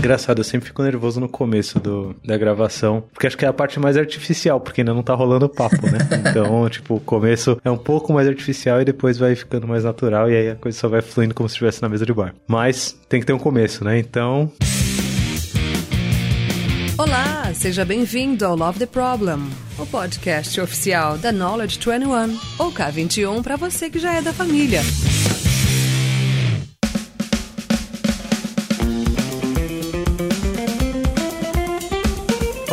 Engraçado, eu sempre fico nervoso no começo do, da gravação, porque acho que é a parte mais artificial, porque ainda não tá rolando papo, né? Então, tipo, o começo é um pouco mais artificial e depois vai ficando mais natural e aí a coisa só vai fluindo como se estivesse na mesa de bar. Mas tem que ter um começo, né? Então. Olá, seja bem-vindo ao Love the Problem, o podcast oficial da Knowledge 21, ou K21 para você que já é da família.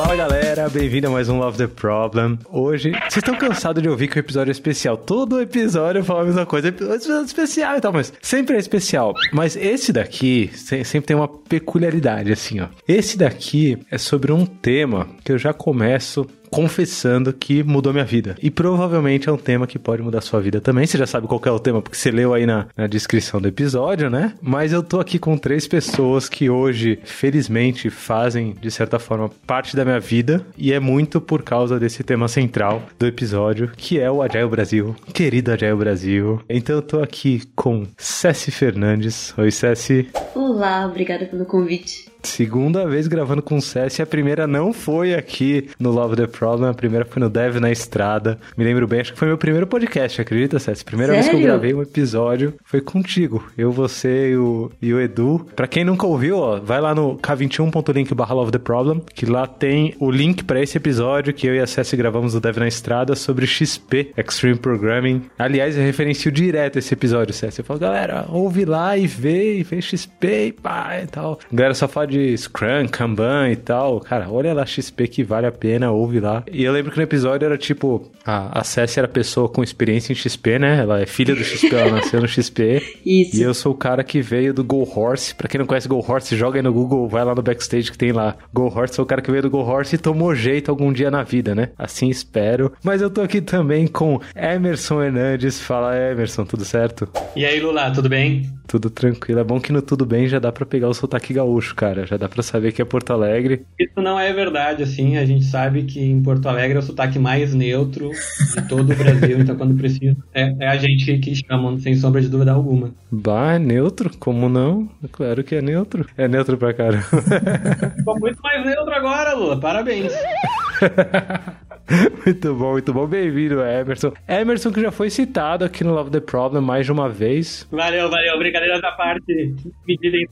Fala galera, bem-vindo a mais um Love the Problem. Hoje, vocês estão cansados de ouvir que o episódio é especial. Todo episódio eu falo a mesma coisa, episódio especial e tal, mas sempre é especial. Mas esse daqui sempre tem uma peculiaridade, assim, ó. Esse daqui é sobre um tema que eu já começo confessando que mudou minha vida. E provavelmente é um tema que pode mudar sua vida também. Você já sabe qual é o tema, porque você leu aí na, na descrição do episódio, né? Mas eu tô aqui com três pessoas que hoje, felizmente, fazem, de certa forma, parte da minha vida. E é muito por causa desse tema central do episódio, que é o Agile Brasil. Querido Agile Brasil. Então eu tô aqui com Ceci Fernandes. Oi, Ceci. Olá, obrigada pelo convite. Segunda vez gravando com o Cess. A primeira não foi aqui no Love the Problem. A primeira foi no Dev na Estrada. Me lembro bem, acho que foi meu primeiro podcast, acredita, Cess? Primeira Sério? vez que eu gravei um episódio foi contigo. Eu, você e o, e o Edu. Pra quem nunca ouviu, ó, vai lá no k21.link barra Love the Problem, que lá tem o link pra esse episódio que eu e a Cess gravamos no Dev na Estrada sobre XP, Extreme Programming. Aliás, eu referencio direto esse episódio, Cess. Eu falo, galera, ouve lá e vê, e vê XP e pá e tal. A galera só fala de Scrum, Kanban e tal. Cara, olha lá XP que vale a pena, ouve lá. E eu lembro que no episódio era tipo, a, a Cessi era pessoa com experiência em XP, né? Ela é filha do XP, ela nasceu no XP. Isso. E eu sou o cara que veio do Go Horse. Pra quem não conhece Go Horse, joga aí no Google, vai lá no backstage que tem lá. Go Horse, sou o cara que veio do Go Horse e tomou jeito algum dia na vida, né? Assim espero. Mas eu tô aqui também com Emerson Hernandes. Fala, Emerson, tudo certo? E aí, Lula, tudo bem? Tudo tranquilo. É bom que no Tudo Bem já dá pra pegar o sotaque gaúcho, cara. Já dá pra saber que é Porto Alegre. Isso não é verdade, assim. A gente sabe que em Porto Alegre é o sotaque mais neutro de todo o Brasil. então, quando precisa, é, é, a gente que chama, sem sombra de dúvida alguma. Bah, é neutro? Como não? Claro que é neutro. É neutro pra caramba. Ficou muito mais neutro agora, Lula. Parabéns. muito bom, muito bom. Bem-vindo, Emerson. Emerson que já foi citado aqui no Love the Problem mais de uma vez. Valeu, valeu. Brincadeira da parte. Medida em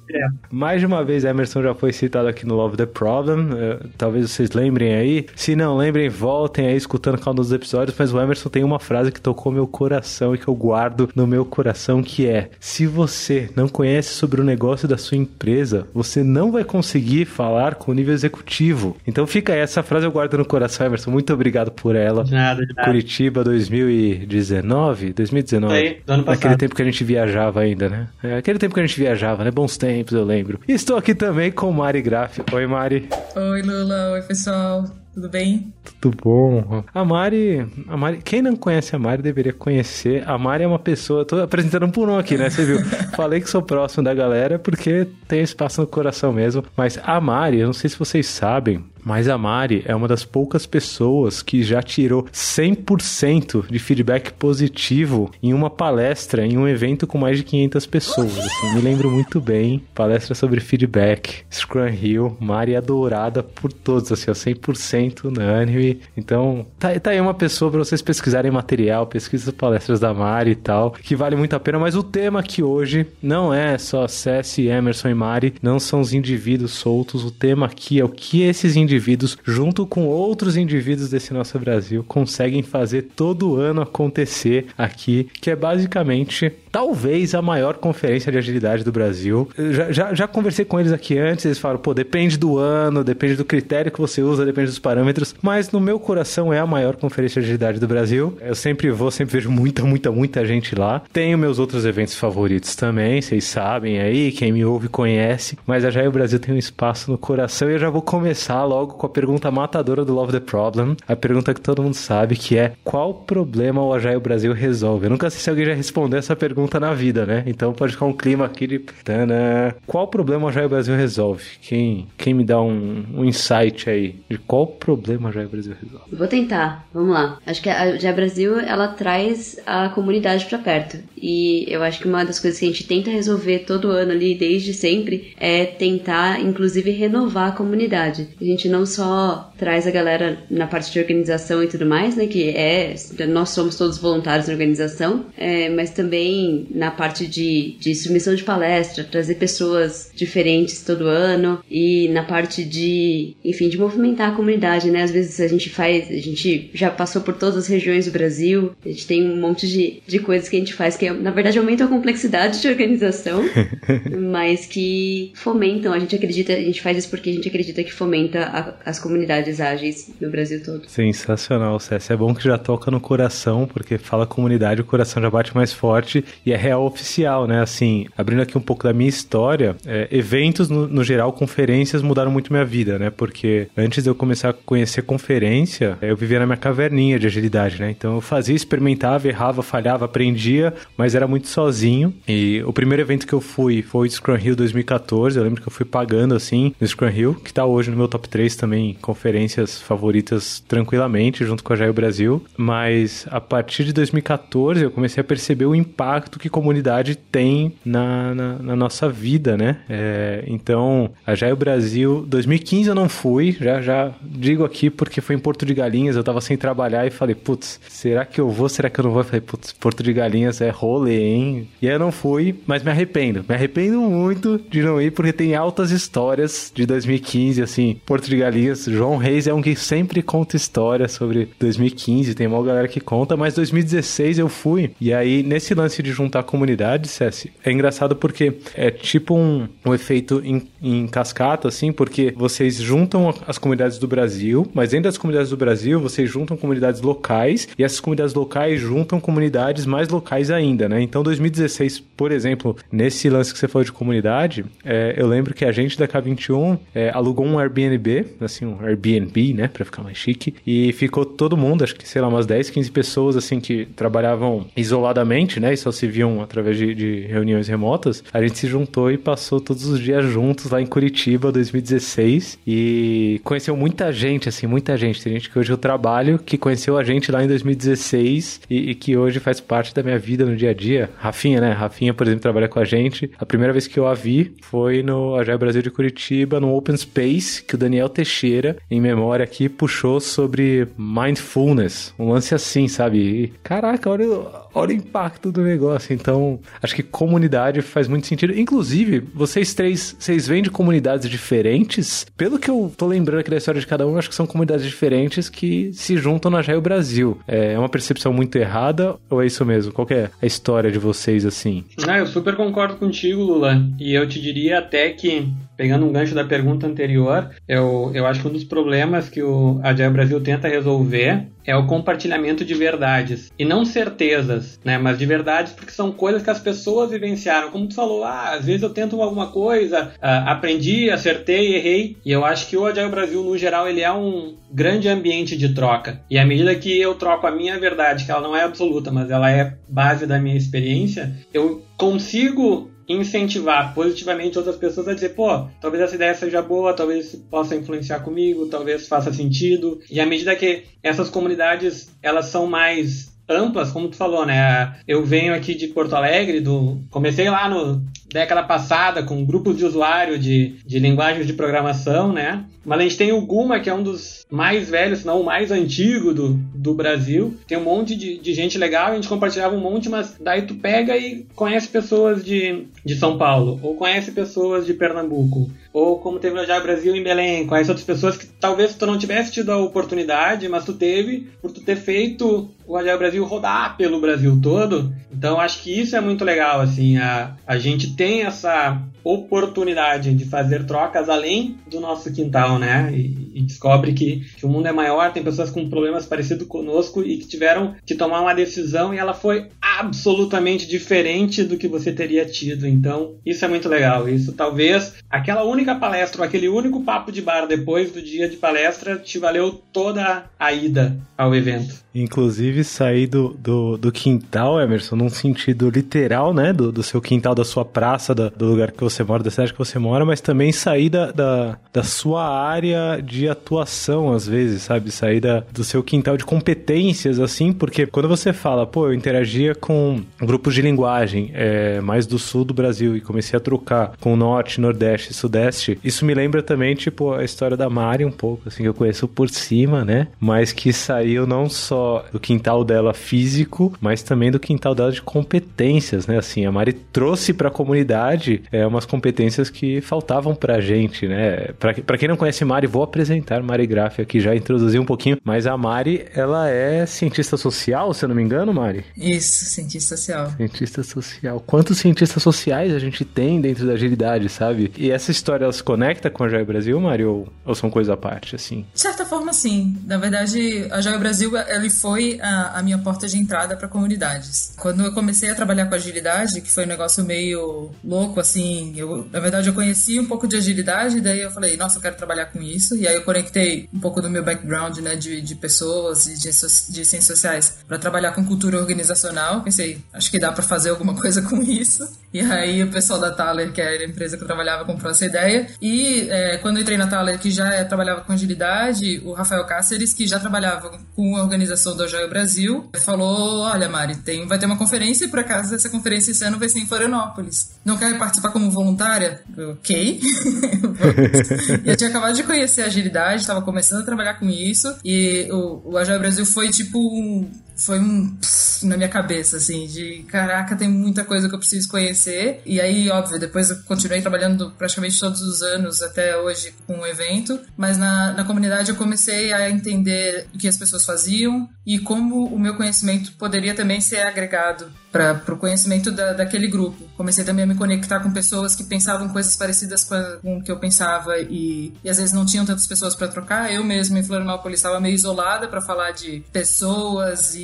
Mais de uma vez, Emerson já foi citado aqui no Love the Problem. Uh, talvez vocês lembrem aí. Se não lembrem, voltem aí escutando cada um dos episódios. Mas o Emerson tem uma frase que tocou meu coração e que eu guardo no meu coração, que é: Se você não conhece sobre o negócio da sua empresa, você não vai conseguir falar com o nível executivo. Então fica aí, essa frase eu guardo no coração, Emerson. Muito obrigado obrigado por ela. De nada, de nada. Curitiba 2019? 2019. Aí, do ano passado. Naquele tempo que a gente viajava ainda, né? É, aquele tempo que a gente viajava, né? Bons tempos, eu lembro. E estou aqui também com Mari Graff. Oi, Mari. Oi, Lula. Oi, pessoal. Tudo bem? Tudo bom. A Mari, a Mari, quem não conhece a Mari deveria conhecer. A Mari é uma pessoa, tô apresentando um por um aqui, né? Você viu? Falei que sou próximo da galera porque tem espaço no coração mesmo. Mas a Mari, eu não sei se vocês sabem, mas a Mari é uma das poucas pessoas que já tirou 100% de feedback positivo em uma palestra, em um evento com mais de 500 pessoas. Assim, me lembro muito bem. Palestra sobre feedback, Scrum Hill, Mari é adorada por todos, assim, ó, 100% unânime. Então, tá, tá aí uma pessoa para vocês pesquisarem material, pesquisa as palestras da Mari e tal, que vale muito a pena. Mas o tema aqui hoje não é só Cessi, Emerson e Mari, não são os indivíduos soltos. O tema aqui é o que esses indivíduos, junto com outros indivíduos desse nosso Brasil, conseguem fazer todo ano acontecer aqui, que é basicamente talvez a maior conferência de agilidade do Brasil. Já, já, já, conversei com eles aqui antes, eles falaram, pô, depende do ano, depende do critério que você usa, depende dos parâmetros, mas no meu coração é a maior conferência de agilidade do Brasil. Eu sempre vou, sempre vejo muita, muita, muita gente lá. Tenho meus outros eventos favoritos também, vocês sabem aí, quem me ouve conhece, mas a Jair Brasil tem um espaço no coração e eu já vou começar logo com a pergunta matadora do Love the Problem, a pergunta que todo mundo sabe, que é qual problema o Agile Brasil resolve? Eu nunca sei se alguém já respondeu essa pergunta pergunta na vida, né? Então pode ficar um clima aqui de. Tana. Qual problema o Jair Brasil resolve? Quem, quem me dá um, um insight aí de qual problema o Jair Brasil resolve? Vou tentar, vamos lá. Acho que a Jair Brasil ela traz a comunidade para perto. E eu acho que uma das coisas que a gente tenta resolver todo ano ali, desde sempre, é tentar, inclusive, renovar a comunidade. A gente não só traz a galera na parte de organização e tudo mais, né? Que é. Nós somos todos voluntários na organização, é, mas também na parte de, de submissão de palestra, trazer pessoas diferentes todo ano e na parte de, enfim, de movimentar a comunidade, né? Às vezes a gente faz, a gente já passou por todas as regiões do Brasil, a gente tem um monte de, de coisas que a gente faz que, na verdade, aumentam a complexidade de organização, mas que fomentam, a gente acredita, a gente faz isso porque a gente acredita que fomenta a, as comunidades ágeis no Brasil todo. Sensacional, César. É bom que já toca no coração, porque fala comunidade, o coração já bate mais forte e é real oficial, né? Assim, abrindo aqui um pouco da minha história, é, eventos no, no geral, conferências mudaram muito minha vida, né? Porque antes de eu começar a conhecer conferência, eu vivia na minha caverninha de agilidade, né? Então eu fazia, experimentava, errava, falhava, aprendia, mas era muito sozinho. E o primeiro evento que eu fui foi o Scrum Hill 2014. Eu lembro que eu fui pagando assim no Scrum Hill, que tá hoje no meu top 3 também, conferências favoritas tranquilamente, junto com a Jair Brasil. Mas a partir de 2014 eu comecei a perceber o impacto que comunidade tem na, na, na nossa vida, né? É, então, a Jair Brasil, 2015 eu não fui, já, já digo aqui porque foi em Porto de Galinhas, eu tava sem trabalhar e falei, putz, será que eu vou, será que eu não vou? Eu falei, putz, Porto de Galinhas é rolê, hein? E aí eu não fui, mas me arrependo. Me arrependo muito de não ir, porque tem altas histórias de 2015, assim, Porto de Galinhas. João Reis é um que sempre conta histórias sobre 2015, tem uma galera que conta, mas 2016 eu fui. E aí, nesse lance de juntar a comunidade, Cessi, é engraçado porque é tipo um, um efeito em, em cascata, assim, porque vocês juntam as comunidades do Brasil, mas dentro das comunidades do Brasil, vocês juntam comunidades locais, e essas comunidades locais juntam comunidades mais locais ainda, né? Então, 2016, por exemplo, nesse lance que você falou de comunidade, é, eu lembro que a gente da K21 é, alugou um Airbnb, assim, um Airbnb, né, pra ficar mais chique, e ficou todo mundo, acho que, sei lá, umas 10, 15 pessoas, assim, que trabalhavam isoladamente, né, e só se através de, de reuniões remotas, a gente se juntou e passou todos os dias juntos lá em Curitiba, 2016, e conheceu muita gente, assim, muita gente. Tem gente que hoje eu trabalho, que conheceu a gente lá em 2016 e, e que hoje faz parte da minha vida no dia a dia. Rafinha, né? Rafinha, por exemplo, trabalha com a gente. A primeira vez que eu a vi foi no Agile Brasil de Curitiba, no Open Space, que o Daniel Teixeira, em memória aqui, puxou sobre mindfulness. Um lance assim, sabe? E, caraca, olha, olha o impacto do negócio. Então, acho que comunidade faz muito sentido. Inclusive, vocês três, vocês vêm de comunidades diferentes. Pelo que eu tô lembrando aqui da história de cada um, acho que são comunidades diferentes que se juntam na Agile Brasil. É uma percepção muito errada ou é isso mesmo? Qual é a história de vocês assim? Ah, eu super concordo contigo, Lula. E eu te diria até que, pegando um gancho da pergunta anterior, eu, eu acho que um dos problemas que o Agile Brasil tenta resolver é o compartilhamento de verdades. E não certezas, né? Mas de verdades, porque são coisas que as pessoas vivenciaram. Como tu falou, ah, às vezes eu tento alguma coisa, ah, aprendi, acertei, errei. E eu acho que o Agile Brasil, no geral, ele é um grande ambiente de troca. E à medida que eu troco a minha verdade, que ela não é absoluta, mas ela é base da minha experiência, eu consigo incentivar positivamente outras pessoas a dizer, pô, talvez essa ideia seja boa, talvez possa influenciar comigo, talvez faça sentido. E à medida que essas comunidades elas são mais amplas, como tu falou, né? Eu venho aqui de Porto Alegre, do comecei lá no década passada com grupos de usuário de, de linguagens de programação, né? Mas a gente tem o Guma, que é um dos mais velhos, se não o mais antigo do, do Brasil. Tem um monte de, de gente legal, a gente compartilhava um monte, mas daí tu pega e conhece pessoas de, de São Paulo, ou conhece pessoas de Pernambuco, ou como teve o Jair Brasil em Belém, conhece outras pessoas que talvez tu não tivesse tido a oportunidade, mas tu teve por tu ter feito o Agile Brasil rodar pelo Brasil todo. Então acho que isso é muito legal, assim, a, a gente tem essa oportunidade de fazer trocas além do nosso quintal, né? E, e, descobre que, que o mundo é maior, tem pessoas com problemas parecidos conosco e que tiveram que tomar uma decisão e ela foi absolutamente diferente do que você teria tido. Então, isso é muito legal. Isso talvez aquela única palestra, ou aquele único papo de bar depois do dia de palestra te valeu toda a ida ao evento. Inclusive, sair do, do, do, quintal, Emerson, num sentido literal, né? Do, do seu quintal, da sua praça, da, do lugar que você mora, da cidade que você mora, mas também sair da, da, da sua área de atuação, às vezes, sabe? Sair da, do seu quintal de competências, assim, porque quando você fala, pô, eu interagia com grupos de linguagem é, mais do sul do Brasil e comecei a trocar com norte, nordeste e sudeste, isso me lembra também, tipo, a história da Mari um pouco, assim, que eu conheço por cima, né? Mas que saiu não só do quintal dela físico, mas também do quintal dela de competências, né? Assim, a Mari trouxe para a comunidade é, umas competências que faltavam pra gente, né? Para quem não conhece Mari, vou apresentar Mari Graff aqui, já introduzi um pouquinho, mas a Mari, ela é cientista social, se eu não me engano, Mari? Isso, cientista social. Cientista social. Quantos cientistas sociais a gente tem dentro da agilidade, sabe? E essa história, ela se conecta com a Joia Brasil, Mari, ou, ou são coisa à parte, assim? De certa forma, sim. Na verdade, a Joia Brasil, ele foi a, a minha porta de entrada para comunidades. Quando eu comecei a trabalhar com agilidade, que foi um negócio meio louco, assim, eu, na verdade, eu conheci um pouco de agilidade, daí eu falei, nossa, eu quero trabalhar com isso. E aí eu conectei um pouco do meu background, né, de, de pessoas e de, de ciências sociais para trabalhar com cultura organizacional. Pensei, acho que dá para fazer alguma coisa com isso. E aí o pessoal da Thaler, que era a empresa que eu trabalhava, comprou essa ideia. E é, quando eu entrei na Thaler, que já trabalhava com agilidade, o Rafael Cáceres, que já trabalhava com a do Joia Brasil, falou: Olha, Mari, tem, vai ter uma conferência e por acaso essa conferência esse ano vai ser em Florianópolis. Não quer participar como voluntária? Ok. eu tinha acabado de conhecer a agilidade, estava começando a trabalhar com isso, e o, o Brasil foi tipo um foi um pss, na minha cabeça, assim, de caraca, tem muita coisa que eu preciso conhecer. E aí, óbvio, depois eu continuei trabalhando praticamente todos os anos até hoje com o evento, mas na, na comunidade eu comecei a entender o que as pessoas faziam e como o meu conhecimento poderia também ser agregado para o conhecimento da, daquele grupo. Comecei também a me conectar com pessoas que pensavam coisas parecidas com, a, com o que eu pensava e, e às vezes não tinham tantas pessoas para trocar. Eu mesmo em Florianópolis estava meio isolada para falar de pessoas e,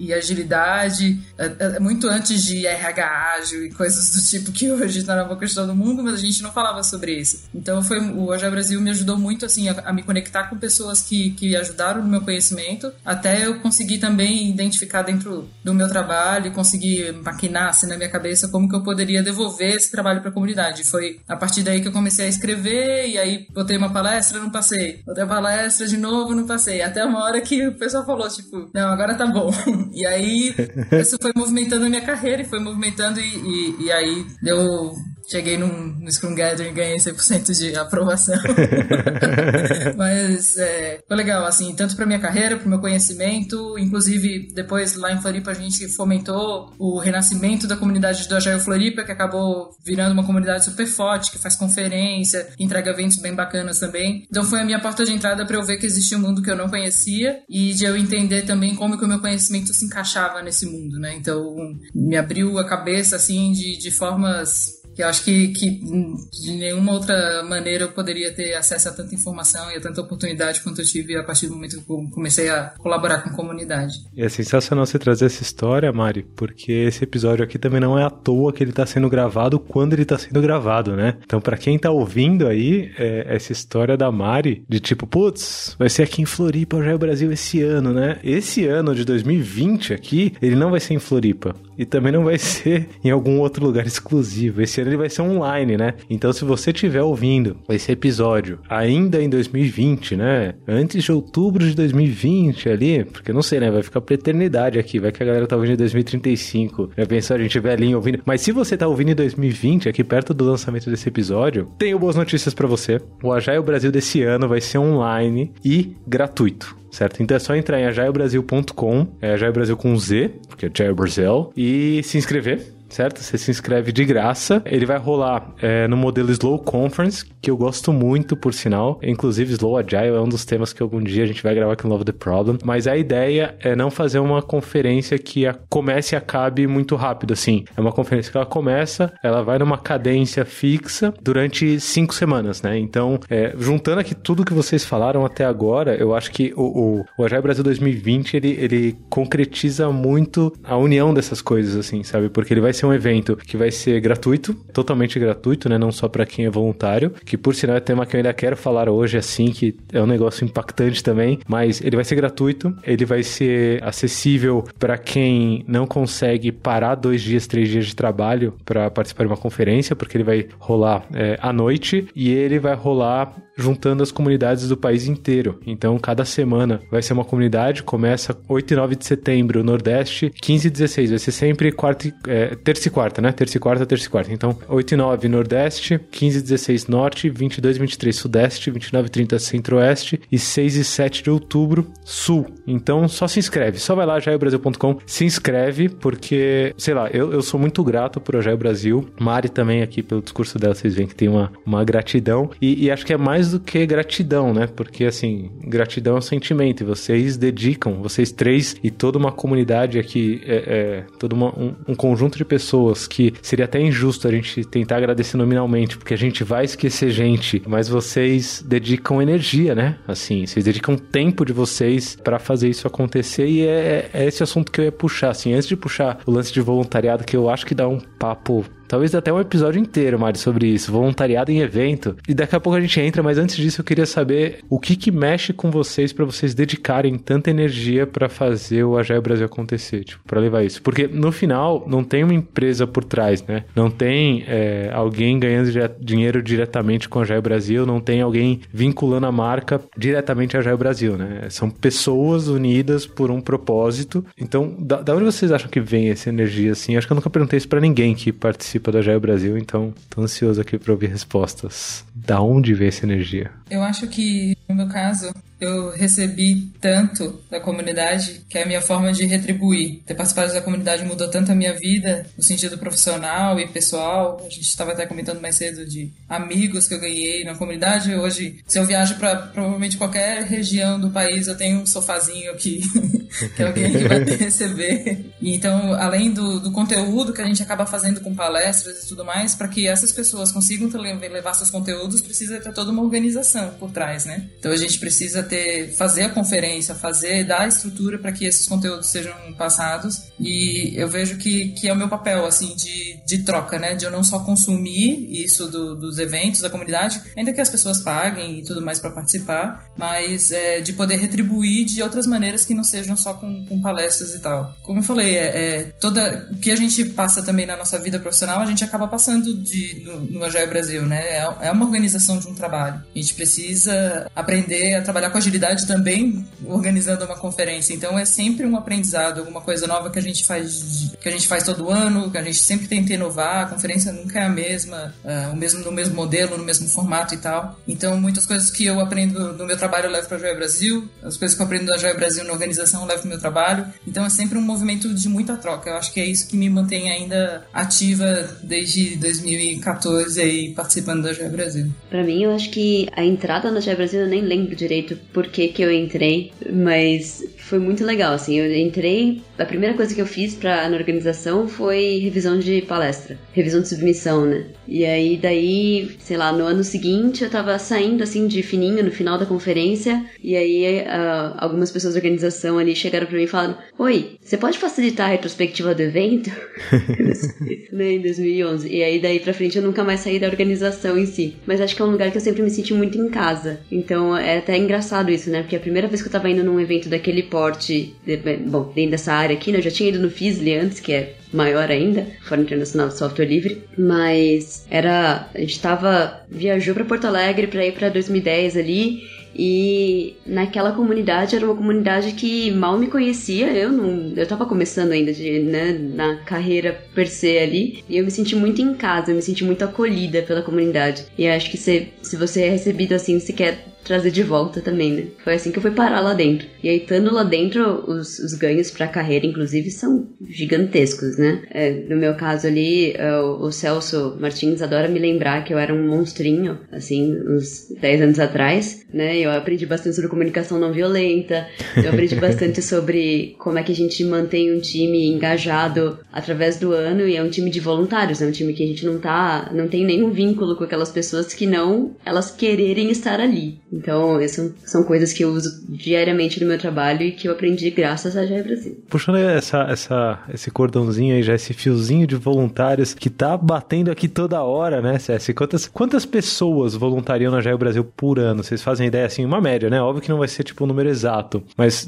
e, e agilidade, é, é, muito antes de RH ágil e coisas do tipo que hoje está na boca de todo mundo, mas a gente não falava sobre isso. Então foi o Agile Brasil me ajudou muito assim a, a me conectar com pessoas que, que ajudaram no meu conhecimento, até eu conseguir também identificar dentro do meu trabalho e conseguir maquinar assim, na minha cabeça como que eu poderia devolver esse trabalho para a comunidade. Foi a partir daí que eu comecei a escrever e aí botei uma palestra, não passei. Botei a palestra de novo, não passei. Até uma hora que o pessoal falou, tipo, não, agora tá bom. E aí isso foi movimentando a minha carreira e foi movimentando e, e, e aí deu cheguei num, no Scrum Gathering e ganhei 100% de aprovação. Mas é, foi legal, assim, tanto para minha carreira, para meu conhecimento, inclusive depois lá em Floripa a gente fomentou o renascimento da comunidade do Agile Floripa, que acabou virando uma comunidade super forte, que faz conferência, entrega eventos bem bacanas também. Então foi a minha porta de entrada para eu ver que existia um mundo que eu não conhecia e de eu entender também como que o meu conhecimento se encaixava nesse mundo, né? Então me abriu a cabeça, assim, de, de formas eu acho que, que de nenhuma outra maneira eu poderia ter acesso a tanta informação e a tanta oportunidade quanto eu tive a partir do momento que eu comecei a colaborar com a comunidade. E é sensacional você trazer essa história, Mari, porque esse episódio aqui também não é à toa que ele está sendo gravado quando ele está sendo gravado, né? Então, para quem está ouvindo aí, é, essa história da Mari, de tipo, putz, vai ser aqui em Floripa, já é o Brasil esse ano, né? Esse ano de 2020 aqui, ele não vai ser em Floripa. E também não vai ser em algum outro lugar exclusivo. Esse ano ele vai ser online, né? Então, se você estiver ouvindo esse episódio ainda em 2020, né? Antes de outubro de 2020 ali, porque não sei, né? Vai ficar pra eternidade aqui. Vai que a galera tá ouvindo em 2035. Já pensou a gente velhinho ouvindo. Mas se você tá ouvindo em 2020, aqui perto do lançamento desse episódio, tenho boas notícias para você. O Agile Brasil desse ano vai ser online e gratuito certo? Então é só entrar em agilebrasil.com, é Agile Brasil com Z, porque é Agile Brasil, e se inscrever certo? Você se inscreve de graça. Ele vai rolar é, no modelo Slow Conference, que eu gosto muito, por sinal. Inclusive, Slow Agile é um dos temas que algum dia a gente vai gravar aqui no Love the Problem. Mas a ideia é não fazer uma conferência que comece e acabe muito rápido, assim. É uma conferência que ela começa, ela vai numa cadência fixa durante cinco semanas, né? Então, é, juntando aqui tudo que vocês falaram até agora, eu acho que o, o, o Agile Brasil 2020, ele, ele concretiza muito a união dessas coisas, assim, sabe? Porque ele vai ser um evento que vai ser gratuito, totalmente gratuito, né? Não só para quem é voluntário, que por sinal é tema que eu ainda quero falar hoje, assim, que é um negócio impactante também, mas ele vai ser gratuito, ele vai ser acessível para quem não consegue parar dois dias, três dias de trabalho para participar de uma conferência, porque ele vai rolar é, à noite e ele vai rolar juntando as comunidades do país inteiro. Então, cada semana vai ser uma comunidade, começa 8 e 9 de setembro, Nordeste, 15 e 16, vai ser sempre quarta, é, terça e quarta, né? Terça e quarta, terça e quarta. Então, 8 e 9 Nordeste, 15 e 16 Norte, 22 e 23 Sudeste, 29 e 30 Centro-Oeste e 6 e 7 de outubro Sul. Então, só se inscreve. Só vai lá, jaiobrasil.com, se inscreve, porque, sei lá, eu, eu sou muito grato por Jaio Brasil. Mari também aqui, pelo discurso dela, vocês veem que tem uma, uma gratidão. E, e acho que é mais do que gratidão, né? Porque, assim, gratidão é um sentimento e vocês dedicam, vocês três e toda uma comunidade aqui, é, é todo uma, um, um, conjunto de pessoas que seria até injusto a gente tentar agradecer nominalmente, porque a gente vai esquecer gente, mas vocês dedicam energia, né? Assim, vocês dedicam tempo de vocês para fazer isso acontecer e é, é esse assunto que eu ia puxar, assim, antes de puxar o lance de voluntariado, que eu acho que dá um papo Talvez até um episódio inteiro, Mari, sobre isso. Voluntariado em evento. E daqui a pouco a gente entra, mas antes disso eu queria saber o que que mexe com vocês para vocês dedicarem tanta energia para fazer o Agile Brasil acontecer, tipo, para levar isso. Porque no final não tem uma empresa por trás, né? Não tem é, alguém ganhando dinheiro diretamente com a Agile Brasil, não tem alguém vinculando a marca diretamente a Agile Brasil, né? São pessoas unidas por um propósito. Então, da, da onde vocês acham que vem essa energia, assim? Acho que eu nunca perguntei isso para ninguém que participa participa da Jaio Brasil, então tô ansioso aqui para ouvir respostas. Da onde vem essa energia? Eu acho que, no meu caso, eu recebi tanto da comunidade que é a minha forma de retribuir. Ter participado da comunidade mudou tanto a minha vida, no sentido profissional e pessoal. A gente estava até comentando mais cedo de amigos que eu ganhei na comunidade. Hoje, se eu viajo para provavelmente qualquer região do país, eu tenho um sofazinho aqui que alguém vai receber. E então, além do, do conteúdo que a gente acaba fazendo com palestras e tudo mais, para que essas pessoas consigam levar seus conteúdos, precisa ter toda uma organização por trás, né? Então a gente precisa ter fazer a conferência, fazer dar a estrutura para que esses conteúdos sejam passados e eu vejo que, que é o meu papel assim de, de troca, né, de eu não só consumir isso do, dos eventos da comunidade, ainda que as pessoas paguem e tudo mais para participar, mas é, de poder retribuir de outras maneiras que não sejam só com, com palestras e tal. Como eu falei, é, é, toda o que a gente passa também na nossa vida profissional, a gente acaba passando de, no, no Agile Brasil, né? É, é uma organização de um trabalho. A gente precisa aprender a trabalhar com agilidade também organizando uma conferência. Então é sempre um aprendizado, alguma coisa nova que a gente faz, que a gente faz todo ano, que a gente sempre tenta inovar. A conferência nunca é a mesma, uh, o mesmo no mesmo modelo, no mesmo formato e tal. Então muitas coisas que eu aprendo no meu trabalho eu levo para a Joia Brasil, as coisas que eu aprendo da Joia Brasil na organização eu levo para o meu trabalho. Então é sempre um movimento de muita troca. Eu acho que é isso que me mantém ainda ativa desde 2014 aí participando da Joia Brasil. Para mim eu acho que a entrada na Joia Brasil eu nem lembro direito por que, que eu entrei, mas foi muito legal, assim, eu entrei, a primeira coisa que eu fiz pra, na organização foi revisão de palestra, revisão de submissão, né? E aí, daí, sei lá, no ano seguinte eu tava saindo, assim, de fininho no final da conferência, e aí uh, algumas pessoas da organização ali chegaram pra mim e falaram, Oi, você pode facilitar a retrospectiva do evento? né, em 2011. E aí, daí pra frente eu nunca mais saí da organização em si. Mas acho que é um lugar que eu sempre me senti muito em casa. Então é até engraçado isso, né? Porque a primeira vez que eu tava indo num evento daquele porte, de, bom, dentro dessa área aqui, né? Eu já tinha ido no FISLE antes, que é maior ainda, Fórum Internacional de Software Livre, mas era a gente tava viajou para Porto Alegre para ir para 2010 ali e naquela comunidade era uma comunidade que mal me conhecia, eu não, eu tava começando ainda de, né, na carreira per se ali, e eu me senti muito em casa, eu me senti muito acolhida pela comunidade. E acho que se, se você é recebido assim, você quer trazer de volta também, né? Foi assim que eu fui parar lá dentro. E aí, estando lá dentro, os, os ganhos pra carreira, inclusive, são gigantescos, né? É, no meu caso ali, é, o, o, Celso Martins adora me lembrar que eu era um monstrinho, assim, uns 10 anos atrás, né? Eu aprendi bastante sobre comunicação não violenta, eu aprendi bastante sobre como é que a gente mantém um time engajado através do ano e é um time de voluntários, é um time que a gente não tá, não tem nenhum vínculo com aquelas pessoas que não elas quererem estar ali, Então, essas são coisas que eu uso diariamente no meu trabalho e que eu aprendi graças a Jair Brasil. Puxando essa, essa, esse cordãozinho aí, já esse fiozinho de voluntários que tá batendo aqui toda hora, né, César? Quantas, quantas pessoas voluntariam na Jair Brasil por ano? Vocês fazem ideia, assim, uma média, né? Óbvio que não vai ser, tipo, um número exato, mas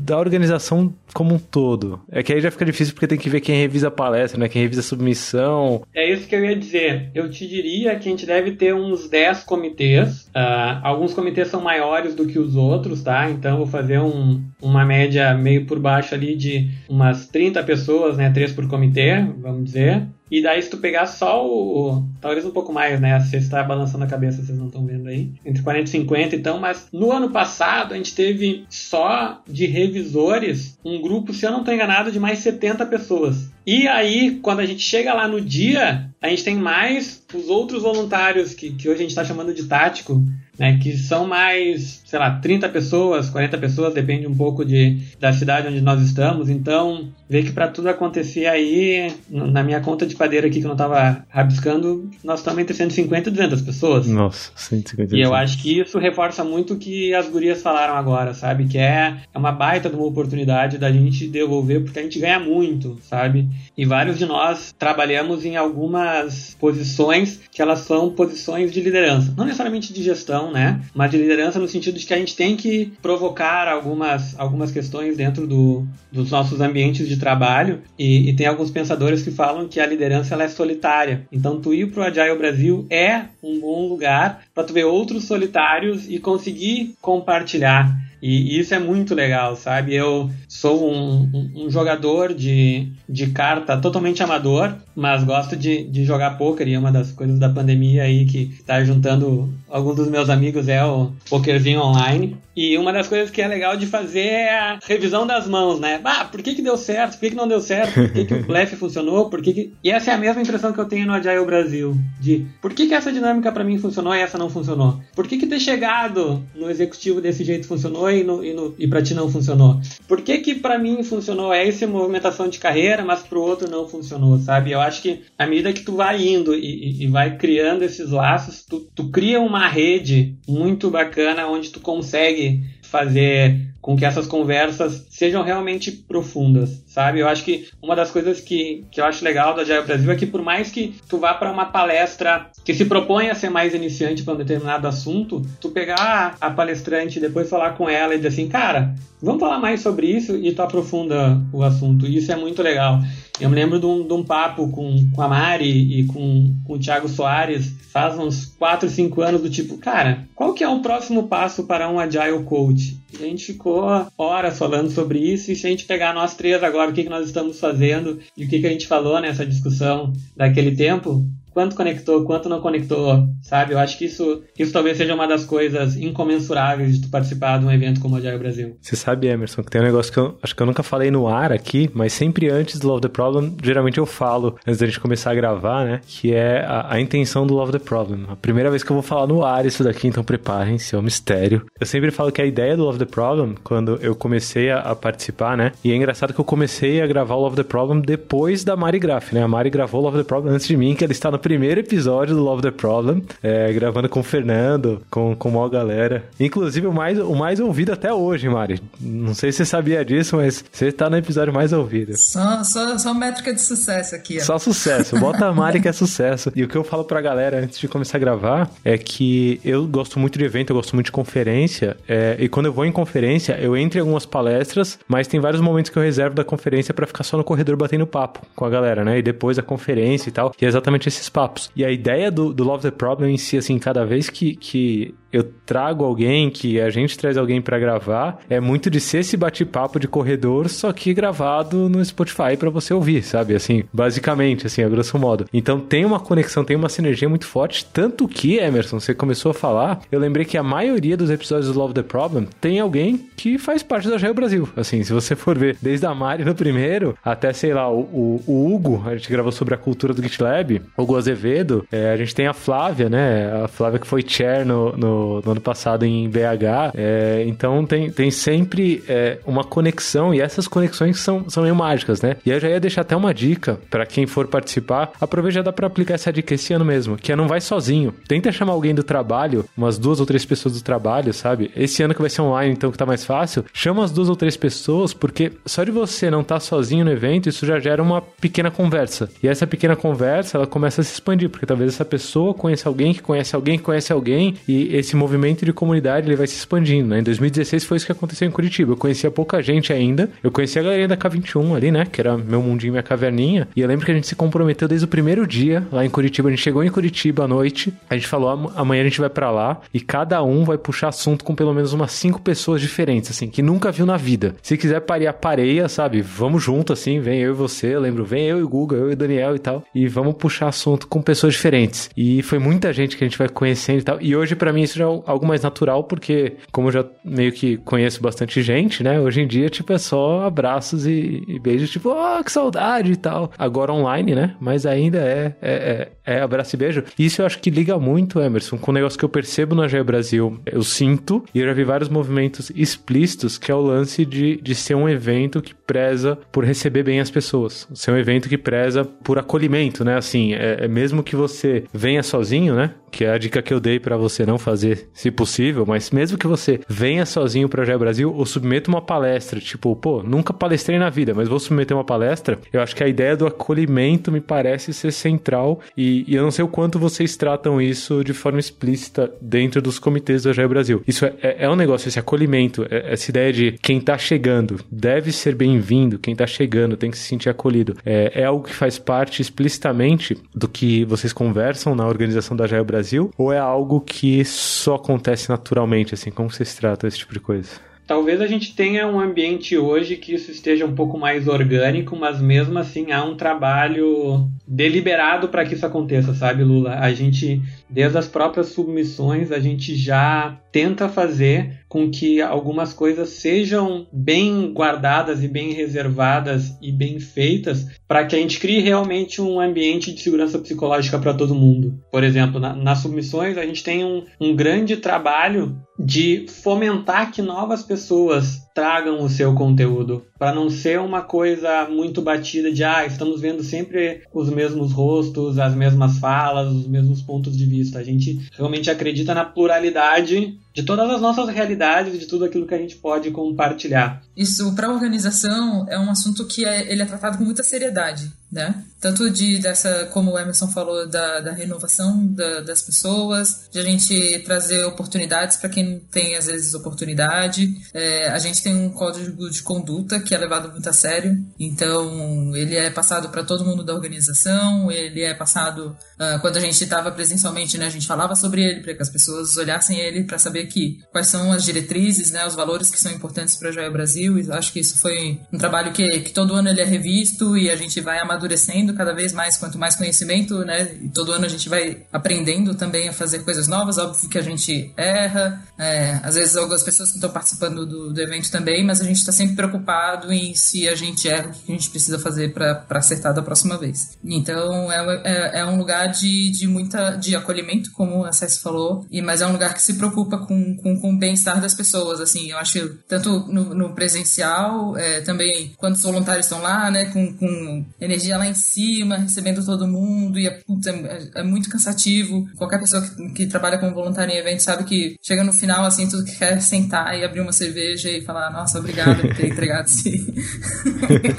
da organização como um todo. É que aí já fica difícil porque tem que ver quem revisa a palestra, né? Quem revisa a submissão. É isso que eu ia dizer. Eu te diria que a gente deve ter uns 10 comitês. Uh, alguns comitês são maiores do que os outros, tá? Então vou fazer um, uma média meio por baixo ali de umas 30 pessoas, né? 3 por comitê, vamos dizer. E daí, se tu pegar só o. Talvez um pouco mais, né? Você está balançando a cabeça, vocês não estão vendo aí. Entre 40 e 50, então. Mas no ano passado, a gente teve só de revisores um grupo, se eu não estou enganado, de mais 70 pessoas. E aí, quando a gente chega lá no dia, a gente tem mais os outros voluntários, que, que hoje a gente está chamando de tático, né, que são mais, sei lá, 30 pessoas, 40 pessoas, depende um pouco de, da cidade onde nós estamos. Então, vê que para tudo acontecer aí, na minha conta de padeiro aqui que eu não estava rabiscando, nós estamos entre 150 e 200 pessoas. Nossa, 150. E eu acho que isso reforça muito o que as gurias falaram agora, sabe? Que é, é uma baita de uma oportunidade da gente devolver, porque a gente ganha muito, sabe? E vários de nós trabalhamos em algumas posições que elas são posições de liderança. Não necessariamente de gestão, né? Mas de liderança no sentido de que a gente tem que provocar algumas, algumas questões dentro do, dos nossos ambientes de trabalho. E, e tem alguns pensadores que falam que a liderança ela é solitária. Então, tu ir pro Agile Brasil é um bom lugar para tu ver outros solitários e conseguir compartilhar. E isso é muito legal, sabe? Eu sou um, um, um, jogador de, de carta totalmente amador, mas gosto de, de jogar poker e é uma das coisas da pandemia aí que está juntando alguns dos meus amigos é o pokerzinho online. E uma das coisas que é legal de fazer é a revisão das mãos, né? Ah, por que, que deu certo? Por que, que não deu certo? Por que, que o blefe funcionou? Por que, que... E essa é a mesma impressão que eu tenho no Agile Brasil. De por que, que essa dinâmica para mim funcionou e essa não funcionou? Por que, que ter chegado no executivo desse jeito funcionou e, no, e, no, e para ti não funcionou? Por que, que para mim funcionou essa movimentação de carreira, mas pro outro não funcionou, sabe? Eu acho que à medida que tu vai indo e, e vai criando esses laços, tu, tu cria uma rede muito bacana onde tu consegue fazer com que essas conversas sejam realmente profundas, sabe? Eu acho que uma das coisas que, que eu acho legal do Agile Brasil é que por mais que tu vá para uma palestra que se propõe a ser mais iniciante para um determinado assunto, tu pegar a palestrante e depois falar com ela e dizer assim, cara, vamos falar mais sobre isso e tu aprofunda o assunto. Isso é muito legal. Eu me lembro de um, de um papo com, com a Mari e com, com o Thiago Soares faz uns 4, 5 anos do tipo, cara, qual que é o próximo passo para um Agile Coach? A gente ficou horas falando sobre isso e se a gente pegar nós três agora, o que, que nós estamos fazendo e o que, que a gente falou nessa discussão daquele tempo, quanto conectou, quanto não conectou, sabe? Eu acho que isso, isso talvez seja uma das coisas incomensuráveis de tu participar de um evento como o Agile Brasil. Você sabe, Emerson, que tem um negócio que eu acho que eu nunca falei no ar aqui, mas sempre antes do Love the Problem, geralmente eu falo, antes da gente começar a gravar, né? Que é a, a intenção do Love the Problem. A primeira vez que eu vou falar no ar isso daqui, então preparem-se, é um mistério. Eu sempre falo que a ideia do Love the Problem, quando eu comecei a, a participar, né? E é engraçado que eu comecei a gravar o Love the Problem depois da Mari Graf, né? A Mari gravou o Love the Problem antes de mim, que ela está no primeiro episódio do Love the Problem, é, gravando com o Fernando, com, com uma galera. Inclusive, o mais, o mais ouvido até hoje, Mari. Não sei se você sabia disso, mas você tá no episódio mais ouvido. Só, só, só métrica de sucesso aqui, ó. Só sucesso. Bota a Mari que é sucesso. E o que eu falo pra galera antes de começar a gravar é que eu gosto muito de evento, eu gosto muito de conferência. É, e quando eu vou em conferência, eu entro em algumas palestras, mas tem vários momentos que eu reservo da conferência para ficar só no corredor batendo papo com a galera, né? E depois a conferência e tal. E é exatamente esses papos. E a ideia do, do Love the Problem em si, assim, cada vez que, que eu trago alguém, que a gente traz alguém para gravar, é muito de ser esse bate-papo de corredor, só que gravado no Spotify para você ouvir, sabe? Assim, basicamente, assim, a grosso modo. Então tem uma conexão, tem uma sinergia muito forte, tanto que, Emerson, você começou a falar, eu lembrei que a maioria dos episódios do Love the Problem tem alguém que faz parte da Geo Brasil. Assim, se você for ver, desde a Mari no primeiro, até, sei lá, o, o, o Hugo, a gente gravou sobre a cultura do GitLab, o Hugo Azevedo, é, a gente tem a Flávia, né? A Flávia que foi chair no, no no, no ano passado em BH. É, então tem, tem sempre é, uma conexão e essas conexões são, são meio mágicas, né? E eu já ia deixar até uma dica para quem for participar. Aproveita já dá para aplicar essa dica esse ano mesmo, que é não vai sozinho. Tenta chamar alguém do trabalho, umas duas ou três pessoas do trabalho, sabe? Esse ano que vai ser online, então que tá mais fácil, chama as duas ou três pessoas, porque só de você não estar tá sozinho no evento, isso já gera uma pequena conversa. E essa pequena conversa, ela começa a se expandir, porque talvez essa pessoa conheça alguém que conhece alguém que conhece alguém, e esse movimento de comunidade ele vai se expandindo, né? Em 2016 foi isso que aconteceu em Curitiba. Eu conhecia pouca gente ainda. Eu conhecia a galerinha da K21 ali, né? Que era meu mundinho, minha caverninha. E eu lembro que a gente se comprometeu desde o primeiro dia lá em Curitiba. A gente chegou em Curitiba à noite. A gente falou, amanhã a gente vai para lá. E cada um vai puxar assunto com pelo menos umas cinco pessoas diferentes, assim, que nunca viu na vida. Se quiser parear, pareia, sabe? Vamos junto, assim. Vem eu e você. Eu lembro, vem eu e o Guga, eu e o Daniel e tal. E vamos puxar assunto com pessoas diferentes. E foi muita gente que a gente vai conhecendo e tal. E hoje, para mim, isso já é algo mais natural, porque como eu já meio que conheço bastante gente, né? Hoje em dia, tipo, é só abraços e, e beijos, tipo, oh, que saudade e tal. Agora online, né? Mas ainda é, é, é, é abraço e beijo. Isso eu acho que liga muito, Emerson, com um negócio que eu percebo na Geo Brasil. Eu sinto, e eu já vi vários movimentos explícitos, que é o lance de, de ser um evento que preza por receber bem as pessoas. Ser um evento que preza por acolhimento, né? Assim, é, é mesmo que você venha sozinho, né? Que é a dica que eu dei para você não fazer, se possível, mas mesmo que você venha sozinho para Geo Brasil ou submeta uma palestra, tipo, pô, nunca palestrei na vida, mas vou submeter uma palestra, eu acho que a ideia do acolhimento me parece ser central e, e eu não sei o quanto vocês tratam isso de forma explícita dentro dos comitês da Geo Brasil. Isso é, é, é, um negócio, esse acolhimento, é, essa ideia de quem tá chegando deve ser bem-vindo, quem tá chegando tem que se sentir acolhido. É, é algo que faz parte explicitamente do que vocês conversam na organização da Geo Brasil ou é algo que só acontece naturalmente, assim? Como vocês tratam esse tipo de coisa? Talvez a gente tenha um ambiente hoje que isso esteja um pouco mais orgânico, mas mesmo assim há um trabalho deliberado para que isso aconteça, sabe, Lula? A gente, desde as próprias submissões, a gente já tenta fazer com que algumas coisas sejam bem guardadas e bem reservadas e bem feitas para que a gente crie realmente um ambiente de segurança psicológica para todo mundo. Por exemplo, na, nas submissões a gente tem um, um grande trabalho de fomentar que novas pessoas tragam o seu conteúdo, para não ser uma coisa muito batida de ah, estamos vendo sempre os mesmos rostos, as mesmas falas, os mesmos pontos de vista. A gente realmente acredita na pluralidade de todas as nossas realidades de tudo aquilo que a gente pode compartilhar. Isso para a organização é um assunto que é, ele é tratado com muita seriedade né? Tanto de dessa, como o Emerson falou, da, da renovação da, das pessoas, de a gente trazer oportunidades para quem não tem às vezes oportunidade. É, a gente tem um código de conduta que é levado muito a sério, então ele é passado para todo mundo da organização, ele é passado uh, quando a gente estava presencialmente, né? A gente falava sobre ele para que as pessoas olhassem ele para saber que quais são as diretrizes, né? Os valores que são importantes para a Joia Brasil. E acho que isso foi um trabalho que, que todo ano ele é revisto e a gente vai amadurecendo cada vez mais, quanto mais conhecimento, né? E todo ano a gente vai aprendendo também a fazer coisas novas. Óbvio que a gente erra, é, às vezes algumas pessoas que estão participando do, do evento também, mas a gente está sempre preocupado em se a gente erra, o que a gente precisa fazer para acertar da próxima vez. Então é, é, é, um lugar de, de muita de acolhimento, como a César falou, e, mas é um lugar que se preocupa com, com, com o bem-estar das pessoas. Assim, eu acho tanto no, no presencial, é, também quando os voluntários estão lá, né, com, com energia lá em cima, recebendo todo mundo, e é, putz, é, é muito cansativo. Qualquer pessoa que, que, trabalha como voluntário em evento sabe que chega no final, assim, tu quer sentar e abrir uma cerveja e falar, nossa, obrigado por ter entregado esse,